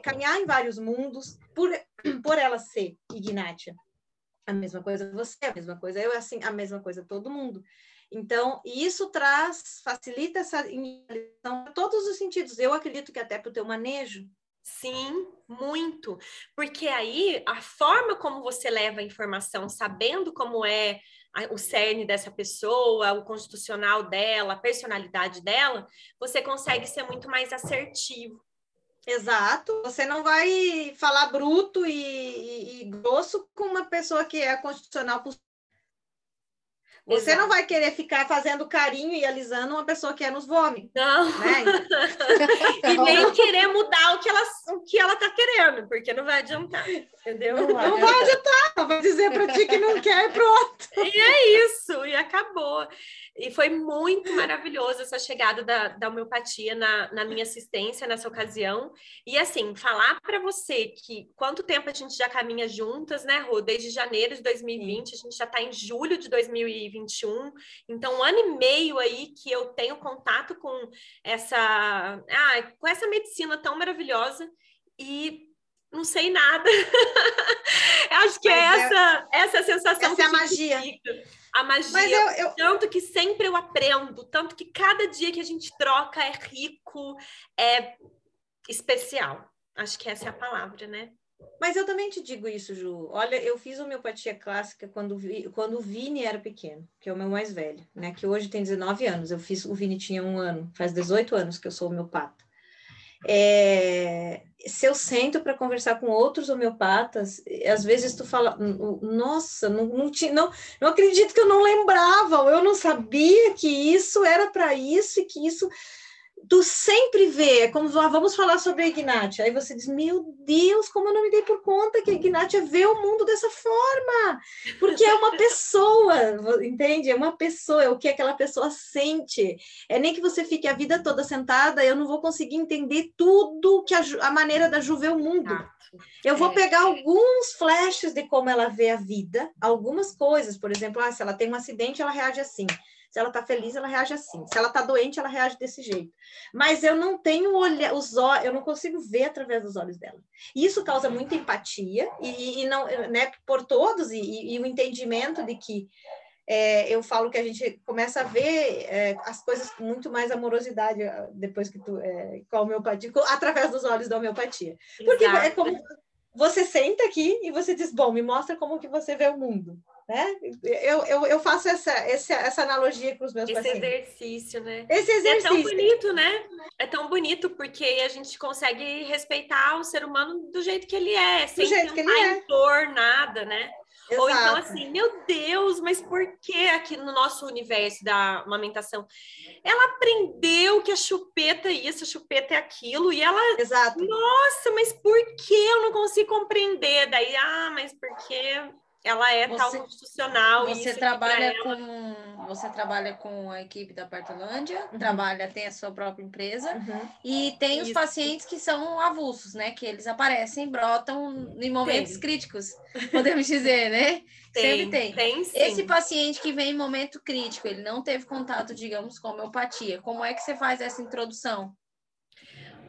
caminhar em vários mundos por, por ela ser Ignatia. A mesma coisa você, a mesma coisa eu, assim, a mesma coisa todo mundo. Então, isso traz, facilita essa em todos os sentidos. Eu acredito que até para o teu manejo, Sim, muito. Porque aí a forma como você leva a informação, sabendo como é o cerne dessa pessoa, o constitucional dela, a personalidade dela, você consegue ser muito mais assertivo. Exato. Você não vai falar bruto e, e, e grosso com uma pessoa que é constitucional você Exato. não vai querer ficar fazendo carinho e alisando uma pessoa que é nos vômitos. Não. Né? e nem querer mudar o que ela o que ela tá querendo, porque não vai adiantar. Entendeu? Não vai, não vai adiantar. Vai dizer para ti que não quer e pronto. E é isso, e acabou. E foi muito maravilhoso essa chegada da, da homeopatia na, na minha assistência nessa ocasião. E assim, falar para você que quanto tempo a gente já caminha juntas, né, Rô? Desde janeiro de 2020, a gente já está em julho de 2021. Então, um ano e meio aí que eu tenho contato com essa, ah, com essa medicina tão maravilhosa. E não sei nada. Acho que é essa, essa sensação. Essa é a magia. Fica. A magia, Mas eu, eu... tanto que sempre eu aprendo, tanto que cada dia que a gente troca é rico, é especial. Acho que essa é a palavra, né? Mas eu também te digo isso, Ju. Olha, eu fiz homeopatia clássica quando, vi, quando o Vini era pequeno, que é o meu mais velho, né? Que hoje tem 19 anos. Eu fiz, o Vini tinha um ano, faz 18 anos que eu sou homeopata. É, se eu sento para conversar com outros homeopatas, às vezes tu fala, nossa, não, não, tinha, não, não acredito que eu não lembrava, eu não sabia que isso era para isso e que isso tu sempre vê, é como ah, vamos falar sobre a Ignatia, aí você diz, meu Deus, como eu não me dei por conta que a Ignatia vê o mundo dessa forma, porque é uma pessoa, entende? É uma pessoa, é o que aquela pessoa sente, é nem que você fique a vida toda sentada, eu não vou conseguir entender tudo que a, a maneira da Ju vê o mundo. Eu vou é. pegar alguns flashes de como ela vê a vida, algumas coisas, por exemplo, ah, se ela tem um acidente, ela reage assim. Se ela está feliz, ela reage assim. Se ela está doente, ela reage desse jeito. Mas eu não tenho os olhos, eu não consigo ver através dos olhos dela. E isso causa muita empatia e, e não, né, por todos e, e, o entendimento de que é, eu falo que a gente começa a ver é, as coisas com muito mais amorosidade ah, depois que tu é, com a homeopatia, através dos olhos da homeopatia. Porque Exato. é como você senta aqui e você diz, bom, me mostra como que você vê o mundo. Né? Eu, eu, eu faço essa, essa, essa analogia com os meus Esse pacientes. exercício, né? Esse exercício. É tão bonito, né? É tão bonito porque a gente consegue respeitar o ser humano do jeito que ele é, sem jeito que ele é. nada, né? Exato. Ou então assim, meu Deus, mas por que aqui no nosso universo da amamentação? Ela aprendeu que a chupeta é isso, a chupeta é aquilo, e ela. Exato. Nossa, mas por que eu não consigo compreender? Daí, ah, mas porque ela é você, tal constitucional. Você trabalha com você trabalha com a equipe da Partolândia, uhum. trabalha tem a sua própria empresa uhum. e tem Isso. os pacientes que são avulsos, né? Que eles aparecem, brotam em momentos tem. críticos, podemos dizer, né? Tem, Sempre tem. tem Esse paciente que vem em momento crítico, ele não teve contato, digamos, com homeopatia. Como é que você faz essa introdução?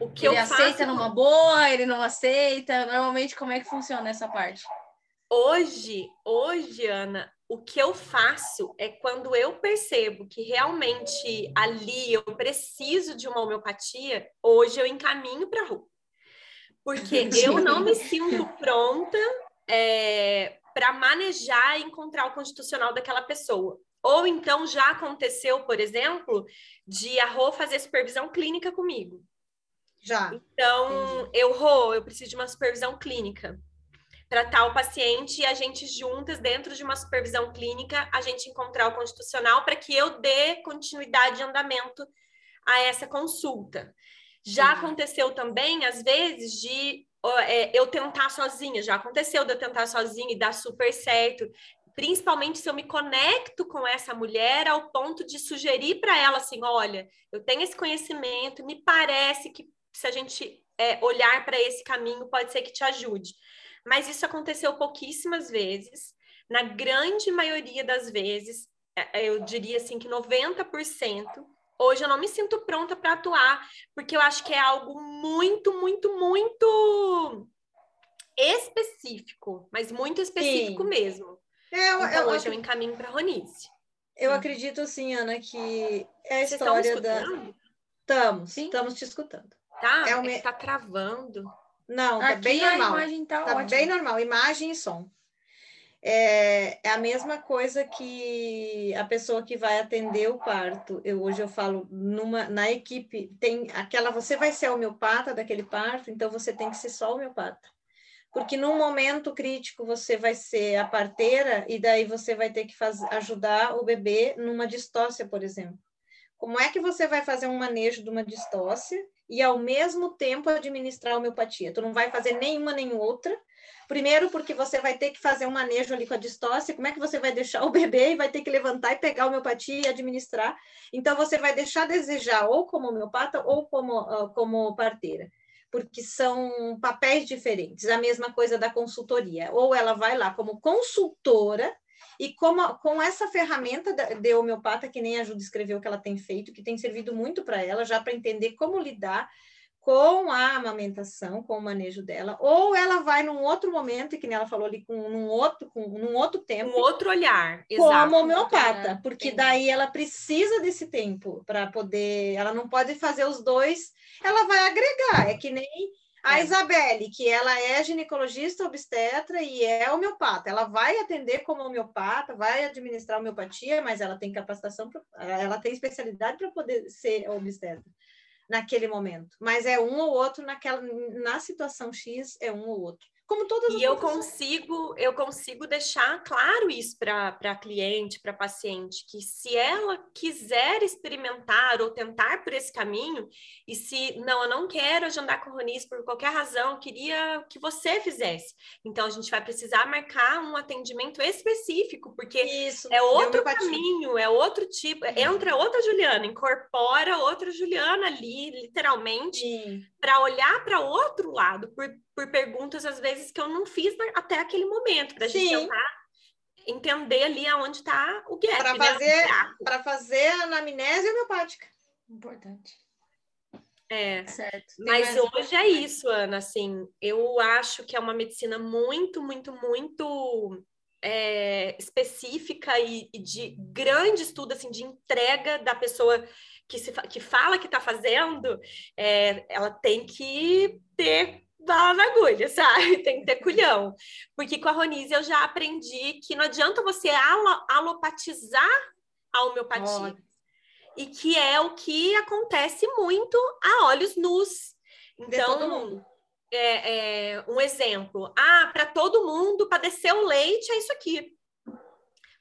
O que ele eu aceita faço... numa boa, ele não aceita. Normalmente, como é que funciona essa parte? Hoje, hoje, Ana, o que eu faço é quando eu percebo que realmente ali eu preciso de uma homeopatia, hoje eu encaminho para a rua. Porque eu não me sinto pronta é, para manejar e encontrar o constitucional daquela pessoa. Ou então já aconteceu, por exemplo, de a Rô fazer supervisão clínica comigo. Já. Então, Entendi. eu, Rô, eu preciso de uma supervisão clínica tratar o paciente e a gente juntas, dentro de uma supervisão clínica, a gente encontrar o constitucional para que eu dê continuidade de andamento a essa consulta. Já aconteceu também, às vezes, de é, eu tentar sozinha, já aconteceu de eu tentar sozinha e dar super certo, principalmente se eu me conecto com essa mulher ao ponto de sugerir para ela assim: olha, eu tenho esse conhecimento, me parece que se a gente é, olhar para esse caminho, pode ser que te ajude mas isso aconteceu pouquíssimas vezes. Na grande maioria das vezes, é, é, eu diria assim que 90%, hoje eu não me sinto pronta para atuar, porque eu acho que é algo muito, muito, muito específico, mas muito específico Sim. mesmo. É, eu, então, eu, hoje eu, eu encaminho para Ronice. Eu acredito assim, Ana, que é a Vocês história da. Estamos, estamos te escutando. Tá? É, uma... tá travando. Não, tá bem normal. Tá, tá bem normal, imagem e som. É, é, a mesma coisa que a pessoa que vai atender o parto. Eu, hoje eu falo numa, na equipe, tem aquela, você vai ser homeopata daquele parto, então você tem que ser só homeopata. Porque num momento crítico você vai ser a parteira e daí você vai ter que faz, ajudar o bebê numa distócia, por exemplo. Como é que você vai fazer um manejo de uma distócia e ao mesmo tempo administrar a homeopatia. Tu não vai fazer nenhuma nem outra, Primeiro, porque você vai ter que fazer um manejo ali com a distócia, como é que você vai deixar o bebê e vai ter que levantar e pegar a homeopatia e administrar. Então, você vai deixar desejar ou como homeopata ou como, uh, como parteira, porque são papéis diferentes. A mesma coisa da consultoria. Ou ela vai lá como consultora, e como, com essa ferramenta de homeopata, que nem a Ju descreveu que ela tem feito, que tem servido muito para ela, já para entender como lidar com a amamentação, com o manejo dela, ou ela vai num outro momento, e que nem ela falou ali, com num outro, com num outro tempo. Um outro olhar, como exato. homeopata, porque Entendi. daí ela precisa desse tempo para poder. Ela não pode fazer os dois, ela vai agregar. É que nem a é. Isabelle, que ela é ginecologista obstetra e é homeopata. Ela vai atender como homeopata, vai administrar homeopatia, mas ela tem capacitação, ela tem especialidade para poder ser obstetra naquele momento. Mas é um ou outro naquela na situação X é um ou outro como todas E eu consigo, eu consigo deixar claro isso para a cliente, para paciente, que se ela quiser experimentar ou tentar por esse caminho, e se não, eu não quero agendar com o Ronis por qualquer razão, queria que você fizesse. Então a gente vai precisar marcar um atendimento específico, porque isso, é outro caminho, é outro tipo, uhum. entra outra Juliana, incorpora outra Juliana ali, literalmente, para olhar para outro lado, por, por perguntas, às vezes, que eu não fiz até aquele momento, para a gente tentar entender ali aonde está o gap. Para né? fazer, para fazer a anamnese homeopática. Importante. É, certo. mas hoje é isso, Ana. Assim, eu acho que é uma medicina muito, muito, muito é, específica e, e, de grande estudo, assim, de entrega da pessoa que, se, que fala que está fazendo, é, ela tem que ter bala na agulha, sabe? Tem que ter culhão. Porque com a Ronise eu já aprendi que não adianta você alo, alopatizar a homeopatia. Oh. E que é o que acontece muito a olhos nus. Então, é, é, um exemplo. Ah, para todo mundo, para descer o leite é isso aqui.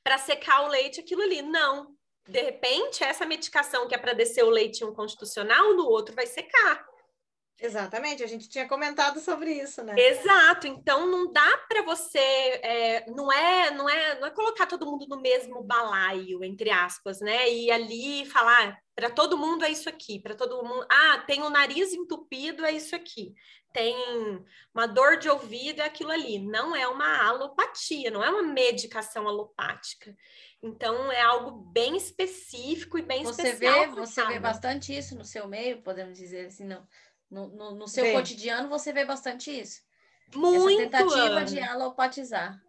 Para secar o leite, aquilo ali. Não de repente, essa medicação que é para descer o leite um constitucional, no outro vai secar. Exatamente, a gente tinha comentado sobre isso, né? Exato, então não dá para você, é, não é, não é, não é colocar todo mundo no mesmo balaio, entre aspas, né? E ali falar ah, para todo mundo é isso aqui, para todo mundo, ah, tem o nariz entupido é isso aqui, tem uma dor de ouvido é aquilo ali. Não é uma alopatia, não é uma medicação alopática. Então é algo bem específico e bem você especial. Vê, você vê bastante isso no seu meio, podemos dizer assim, não. No, no, no seu cotidiano você vê bastante isso. Muito. Essa tentativa Ana. de alopatizar.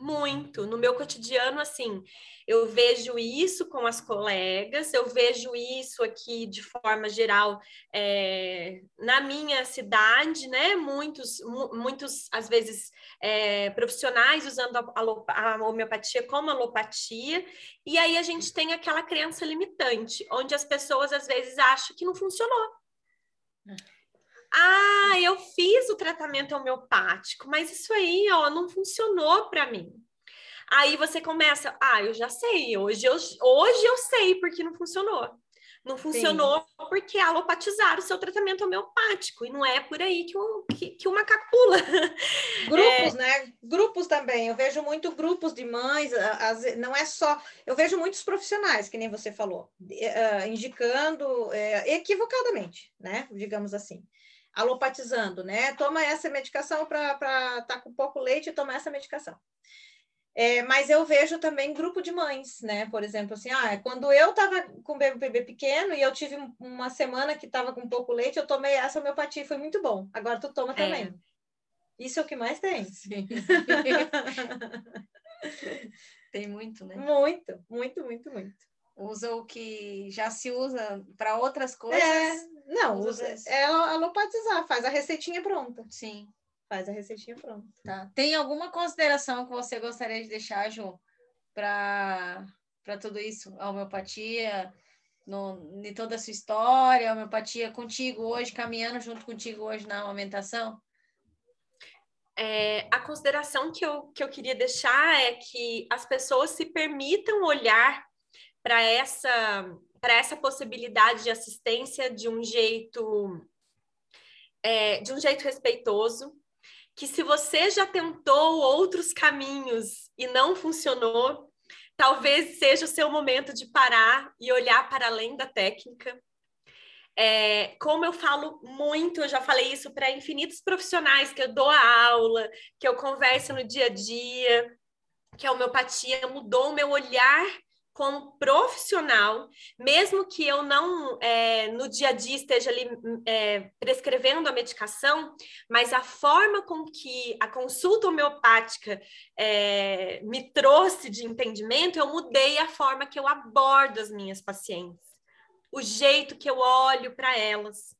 Muito. No meu cotidiano, assim, eu vejo isso com as colegas, eu vejo isso aqui de forma geral é, na minha cidade, né? Muitos, muitos às vezes, é, profissionais usando a, a homeopatia como alopatia, e aí a gente tem aquela crença limitante, onde as pessoas às vezes acham que não funcionou. É. Ah, eu fiz o tratamento homeopático, mas isso aí, ó, não funcionou para mim. Aí você começa, ah, eu já sei, hoje eu, hoje eu sei porque não funcionou. Não funcionou Sim. porque alopatizaram o seu tratamento homeopático. E não é por aí que o, que, que o macaco pula. Grupos, é... né? Grupos também. Eu vejo muito grupos de mães, as, não é só. Eu vejo muitos profissionais, que nem você falou, uh, indicando uh, equivocadamente, né? Digamos assim alopatizando, né? Toma essa medicação para estar tá com pouco leite, toma essa medicação. É, mas eu vejo também grupo de mães, né? Por exemplo, assim, ah, quando eu estava com o bebê pequeno e eu tive uma semana que estava com pouco leite, eu tomei essa homeopatia, foi muito bom. Agora tu toma também. É. Isso é o que mais tem. tem muito, né? Muito, muito, muito, muito usa o que já se usa para outras coisas. É, não, usa, é alopatizar, faz a receitinha pronta. Sim. Faz a receitinha pronta. Tá. Tem alguma consideração que você gostaria de deixar, Ju, para tudo isso? A homeopatia, no, de toda a sua história, a homeopatia contigo hoje, caminhando junto contigo hoje na amamentação? É, a consideração que eu, que eu queria deixar é que as pessoas se permitam olhar para essa para essa possibilidade de assistência de um jeito é, de um jeito respeitoso, que se você já tentou outros caminhos e não funcionou, talvez seja o seu momento de parar e olhar para além da técnica. É, como eu falo muito, eu já falei isso para infinitos profissionais que eu dou a aula, que eu converso no dia a dia, que a homeopatia mudou o meu olhar como profissional, mesmo que eu não é, no dia a dia esteja ali é, prescrevendo a medicação, mas a forma com que a consulta homeopática é, me trouxe de entendimento, eu mudei a forma que eu abordo as minhas pacientes, o jeito que eu olho para elas.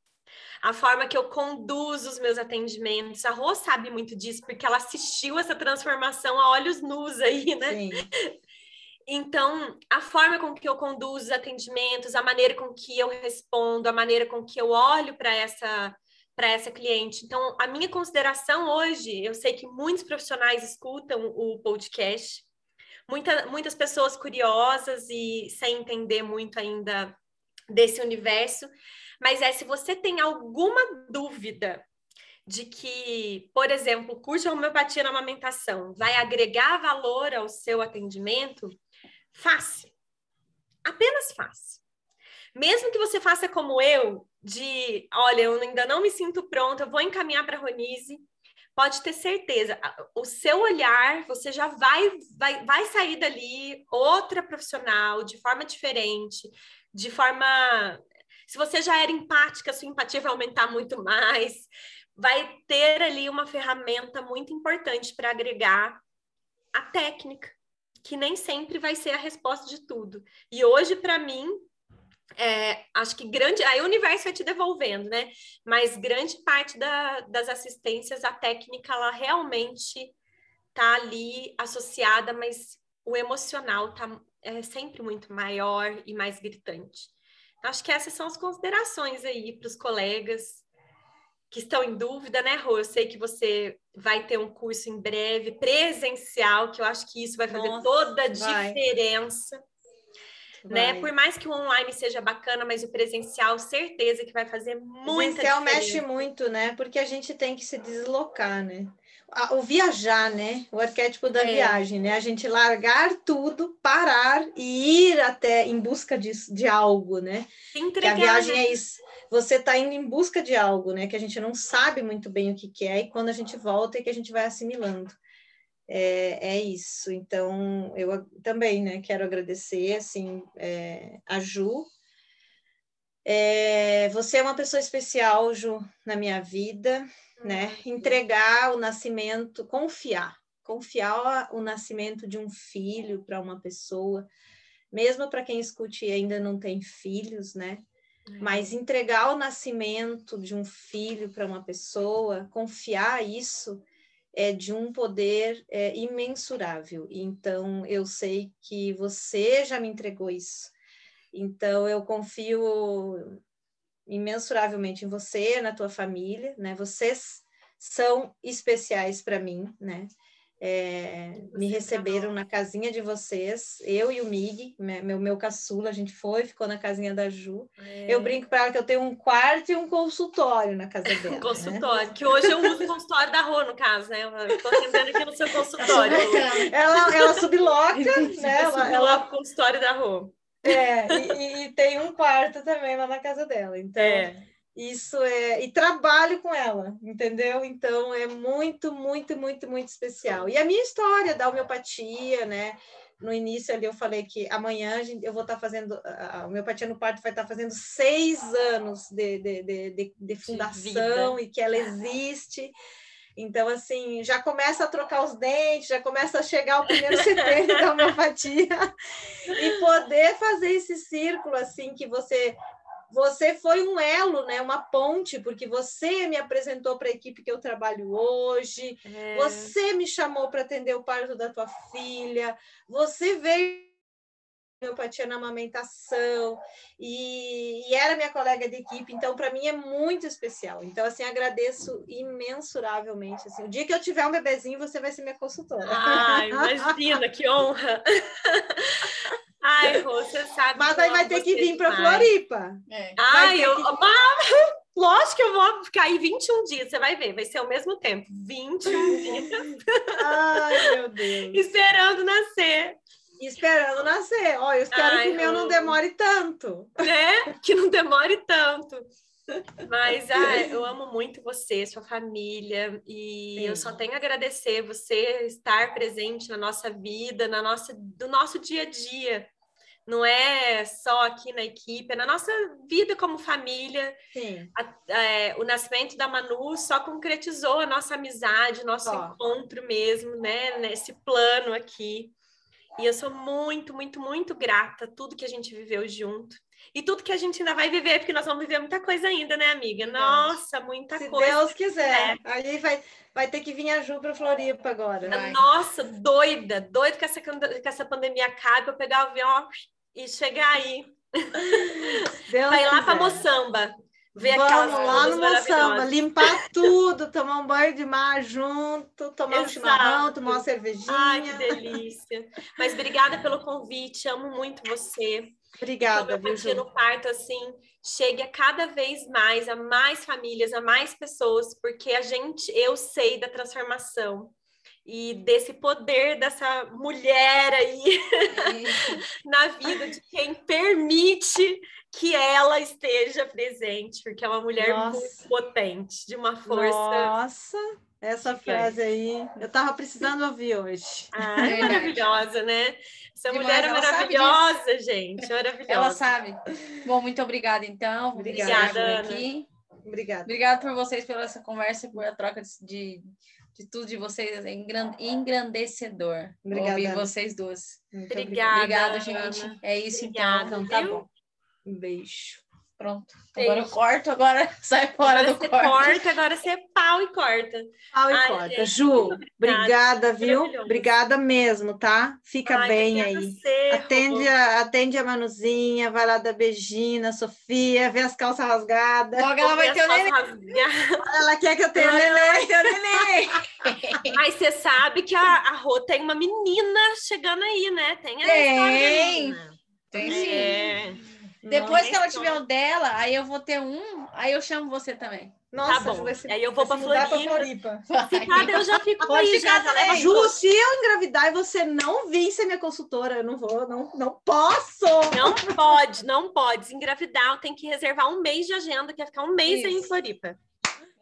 A forma que eu conduzo os meus atendimentos. A Rô sabe muito disso, porque ela assistiu essa transformação a olhos nus aí, né? Sim. Então, a forma com que eu conduzo os atendimentos, a maneira com que eu respondo, a maneira com que eu olho para essa para essa cliente. Então, a minha consideração hoje, eu sei que muitos profissionais escutam o podcast, muita, muitas pessoas curiosas e sem entender muito ainda desse universo, mas é se você tem alguma dúvida de que, por exemplo, o curso de homeopatia na amamentação vai agregar valor ao seu atendimento, Fácil. Apenas fácil. Mesmo que você faça como eu, de, olha, eu ainda não me sinto pronta, eu vou encaminhar para a Ronise, pode ter certeza, o seu olhar, você já vai, vai, vai sair dali outra profissional, de forma diferente, de forma. Se você já era empática, sua empatia vai aumentar muito mais, vai ter ali uma ferramenta muito importante para agregar a técnica que nem sempre vai ser a resposta de tudo. E hoje, para mim, é, acho que grande. Aí o universo vai te devolvendo, né? Mas grande parte da, das assistências, a técnica, ela realmente tá ali associada, mas o emocional tá é sempre muito maior e mais gritante. Então, acho que essas são as considerações aí para os colegas que estão em dúvida, né, Rô? Eu sei que você vai ter um curso em breve, presencial, que eu acho que isso vai fazer Nossa, toda a vai. diferença. Né? Por mais que o online seja bacana, mas o presencial, certeza que vai fazer muita presencial diferença. mexe muito, né? Porque a gente tem que se deslocar, né? O viajar, né? O arquétipo da é. viagem, né? A gente largar tudo, parar e ir até em busca de, de algo, né? Entregar, que a viagem né? é isso você está indo em busca de algo, né? Que a gente não sabe muito bem o que, que é, e quando a gente volta é que a gente vai assimilando. É, é isso. Então, eu também, né, quero agradecer, assim, é, a Ju. É, você é uma pessoa especial, Ju, na minha vida, né? Entregar o nascimento, confiar, confiar o nascimento de um filho para uma pessoa, mesmo para quem escute e ainda não tem filhos, né? Mas entregar o nascimento de um filho para uma pessoa, confiar isso, é de um poder é, imensurável. Então, eu sei que você já me entregou isso. Então, eu confio imensuravelmente em você, na tua família, né? Vocês são especiais para mim, né? É, me receberam na casinha de vocês, eu e o Mig, meu, meu caçula, a gente foi, ficou na casinha da Ju. É. Eu brinco para ela que eu tenho um quarto e um consultório na casa dela. Né? consultório, né? que hoje eu uso o consultório da Rô, no caso, né? Estou atendendo aqui no seu consultório. ela, ela subloca, né? Ela, ela... o consultório da Rô. É, e, e, tem um quarto também lá na casa dela. Então, é. Isso é. E trabalho com ela, entendeu? Então é muito, muito, muito, muito especial. E a minha história da homeopatia, né? No início ali eu falei que amanhã eu vou estar fazendo. A homeopatia no parto vai estar fazendo seis anos de, de, de, de, de fundação de e que ela existe. Então, assim, já começa a trocar os dentes, já começa a chegar o primeiro setembro da homeopatia e poder fazer esse círculo, assim, que você você foi um elo, né? Uma ponte, porque você me apresentou para a equipe que eu trabalho hoje, é. você me chamou para atender o parto da tua filha, você veio homeopatia na amamentação e, e, era minha colega de equipe, então para mim é muito especial. Então assim agradeço imensuravelmente. Assim, o dia que eu tiver um bebezinho você vai ser minha consultora. Ai, imagina que honra. Ai, você sabe. Mas aí vai ter que vir para Floripa. É. Ai, eu. Que... Lógico que eu vou ficar aí 21 dias, você vai ver, vai ser ao mesmo tempo. 21 dias. Ai, meu Deus. esperando nascer. Esperando nascer. Ó, eu espero Ai, que o meu eu... não demore tanto. Né? Que não demore tanto. Mas ai, eu amo muito você, sua família, e Sim. eu só tenho a agradecer você estar presente na nossa vida, na nossa, do nosso dia a dia. Não é só aqui na equipe, é na nossa vida como família. A, é, o nascimento da Manu só concretizou a nossa amizade, nosso encontro mesmo, né? Nesse plano aqui. E eu sou muito, muito, muito grata a tudo que a gente viveu junto. E tudo que a gente ainda vai viver, porque nós vamos viver muita coisa ainda, né, amiga? Nossa, muita Se coisa. Se Deus quiser. É. Aí vai, vai ter que vir a Ju para Floripa agora. Vai. Nossa, doida, doida que essa, que essa pandemia acabe para pegar o avião e chegar aí. Deus vai lá para Moçamba. Ver Vamos lá no Moçamba, limpar tudo, tomar um banho de mar junto, tomar Exato. um chimarrão, tomar uma cervejinha. Ai, que delícia. Mas obrigada pelo convite, amo muito você. Obrigada, viu, Ju? no parto, assim, chegue a cada vez mais, a mais famílias, a mais pessoas, porque a gente, eu sei da transformação e desse poder dessa mulher aí na vida de quem permite que ela esteja presente, porque é uma mulher Nossa. muito potente, de uma força. Nossa, essa frase aí, eu tava precisando ouvir hoje. Ah, é maravilhosa, né? Essa Demais, mulher é maravilhosa, gente, maravilhosa. Ela sabe. Bom, muito obrigada, então. Obrigada, Ana. Aqui. Obrigada. Obrigada por vocês pela essa conversa e por a troca de, de tudo de vocês. É engrandecedor. Obrigada. Ouvir vocês duas. Obrigada. Obrigada, gente. É isso, então. Obrigada, então. Tá bom. Um beijo. Pronto. Agora eu corto, agora sai fora agora do você corte. corta, agora você é pau e corta. Pau e Ai, corta. Gente, Ju, obrigada, viu? Obrigada mesmo, tá? Fica Ai, bem aí. atende, a, atende a Manuzinha, vai lá dar beijinho na Sofia, vê as calças rasgadas. Logo ela vai ter o neném. Ela quer que eu tenha neném. neném. Mas você sabe que a, a Rô tem uma menina chegando aí, né? Tem a tem. Tem sim. É. Depois que ela tiver o dela, aí eu vou ter um, aí eu chamo você também. Nossa, tá bom. Se, aí eu vou para Floripa. Se pá, eu já fico Pode aí, já, já Ju, se eu engravidar e você não vir ser minha consultora, eu não vou, não, não posso. Não pode, não pode. Se engravidar, tem que reservar um mês de agenda, que é ficar um mês Isso. em Floripa.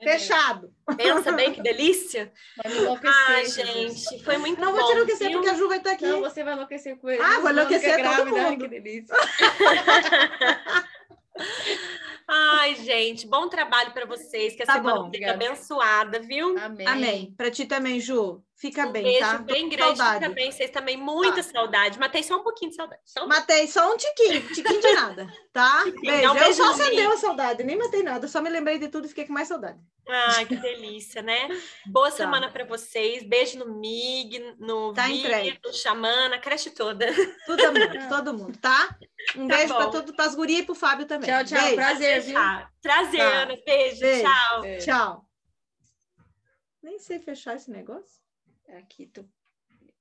Fechado. Pensa bem que delícia. Vai me enlouquecer. Ai, gente, foi muito não bom. Não vou te enlouquecer porque a Ju vai estar aqui. Não, você vai enlouquecer com ele. Ah, vou enlouquecer todo mundo. Que delícia. Ai, gente, bom trabalho para vocês. Que a tá semana bom, fica abençoada, viu? Amém. Amém. Para ti também, Ju. Fica um bem, beijo tá? bem grande. Saudade. Fica bem. Vocês também, muita tá. saudade. Matei só um pouquinho de saudade. Só um... Matei só um tiquinho, tiquinho de nada, tá? Beijo. Um eu só acendeu a saudade, nem matei nada. Só me lembrei de tudo e fiquei com mais saudade. Ai, que delícia, né? Boa tá. semana para vocês. Beijo no MIG, no tá no Xamã, na creche toda. Todo mundo, todo mundo, tá? Um tá beijo para todo, para as gurias e para o Fábio também. Tchau, tchau. Beijo. Prazer, viu? Prazer, tá. Ana. Beijo, beijo. tchau. Beijo. Tchau. Nem sei fechar esse negócio. Aqui, tu.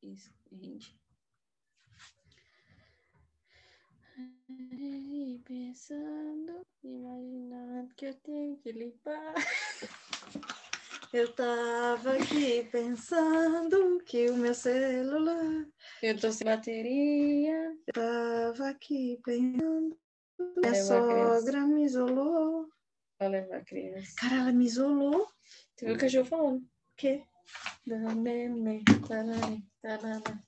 Isso, gente. Pensando, imaginando que eu tenho que limpar. Eu tava aqui pensando que o meu celular. Eu tô sem bateria. Eu tava aqui pensando. Minha sogra me isolou. Pra levar a criança. Cara, ela me isolou. Tu viu o Ju falando? O quê? Dame, me, tarare, tarara.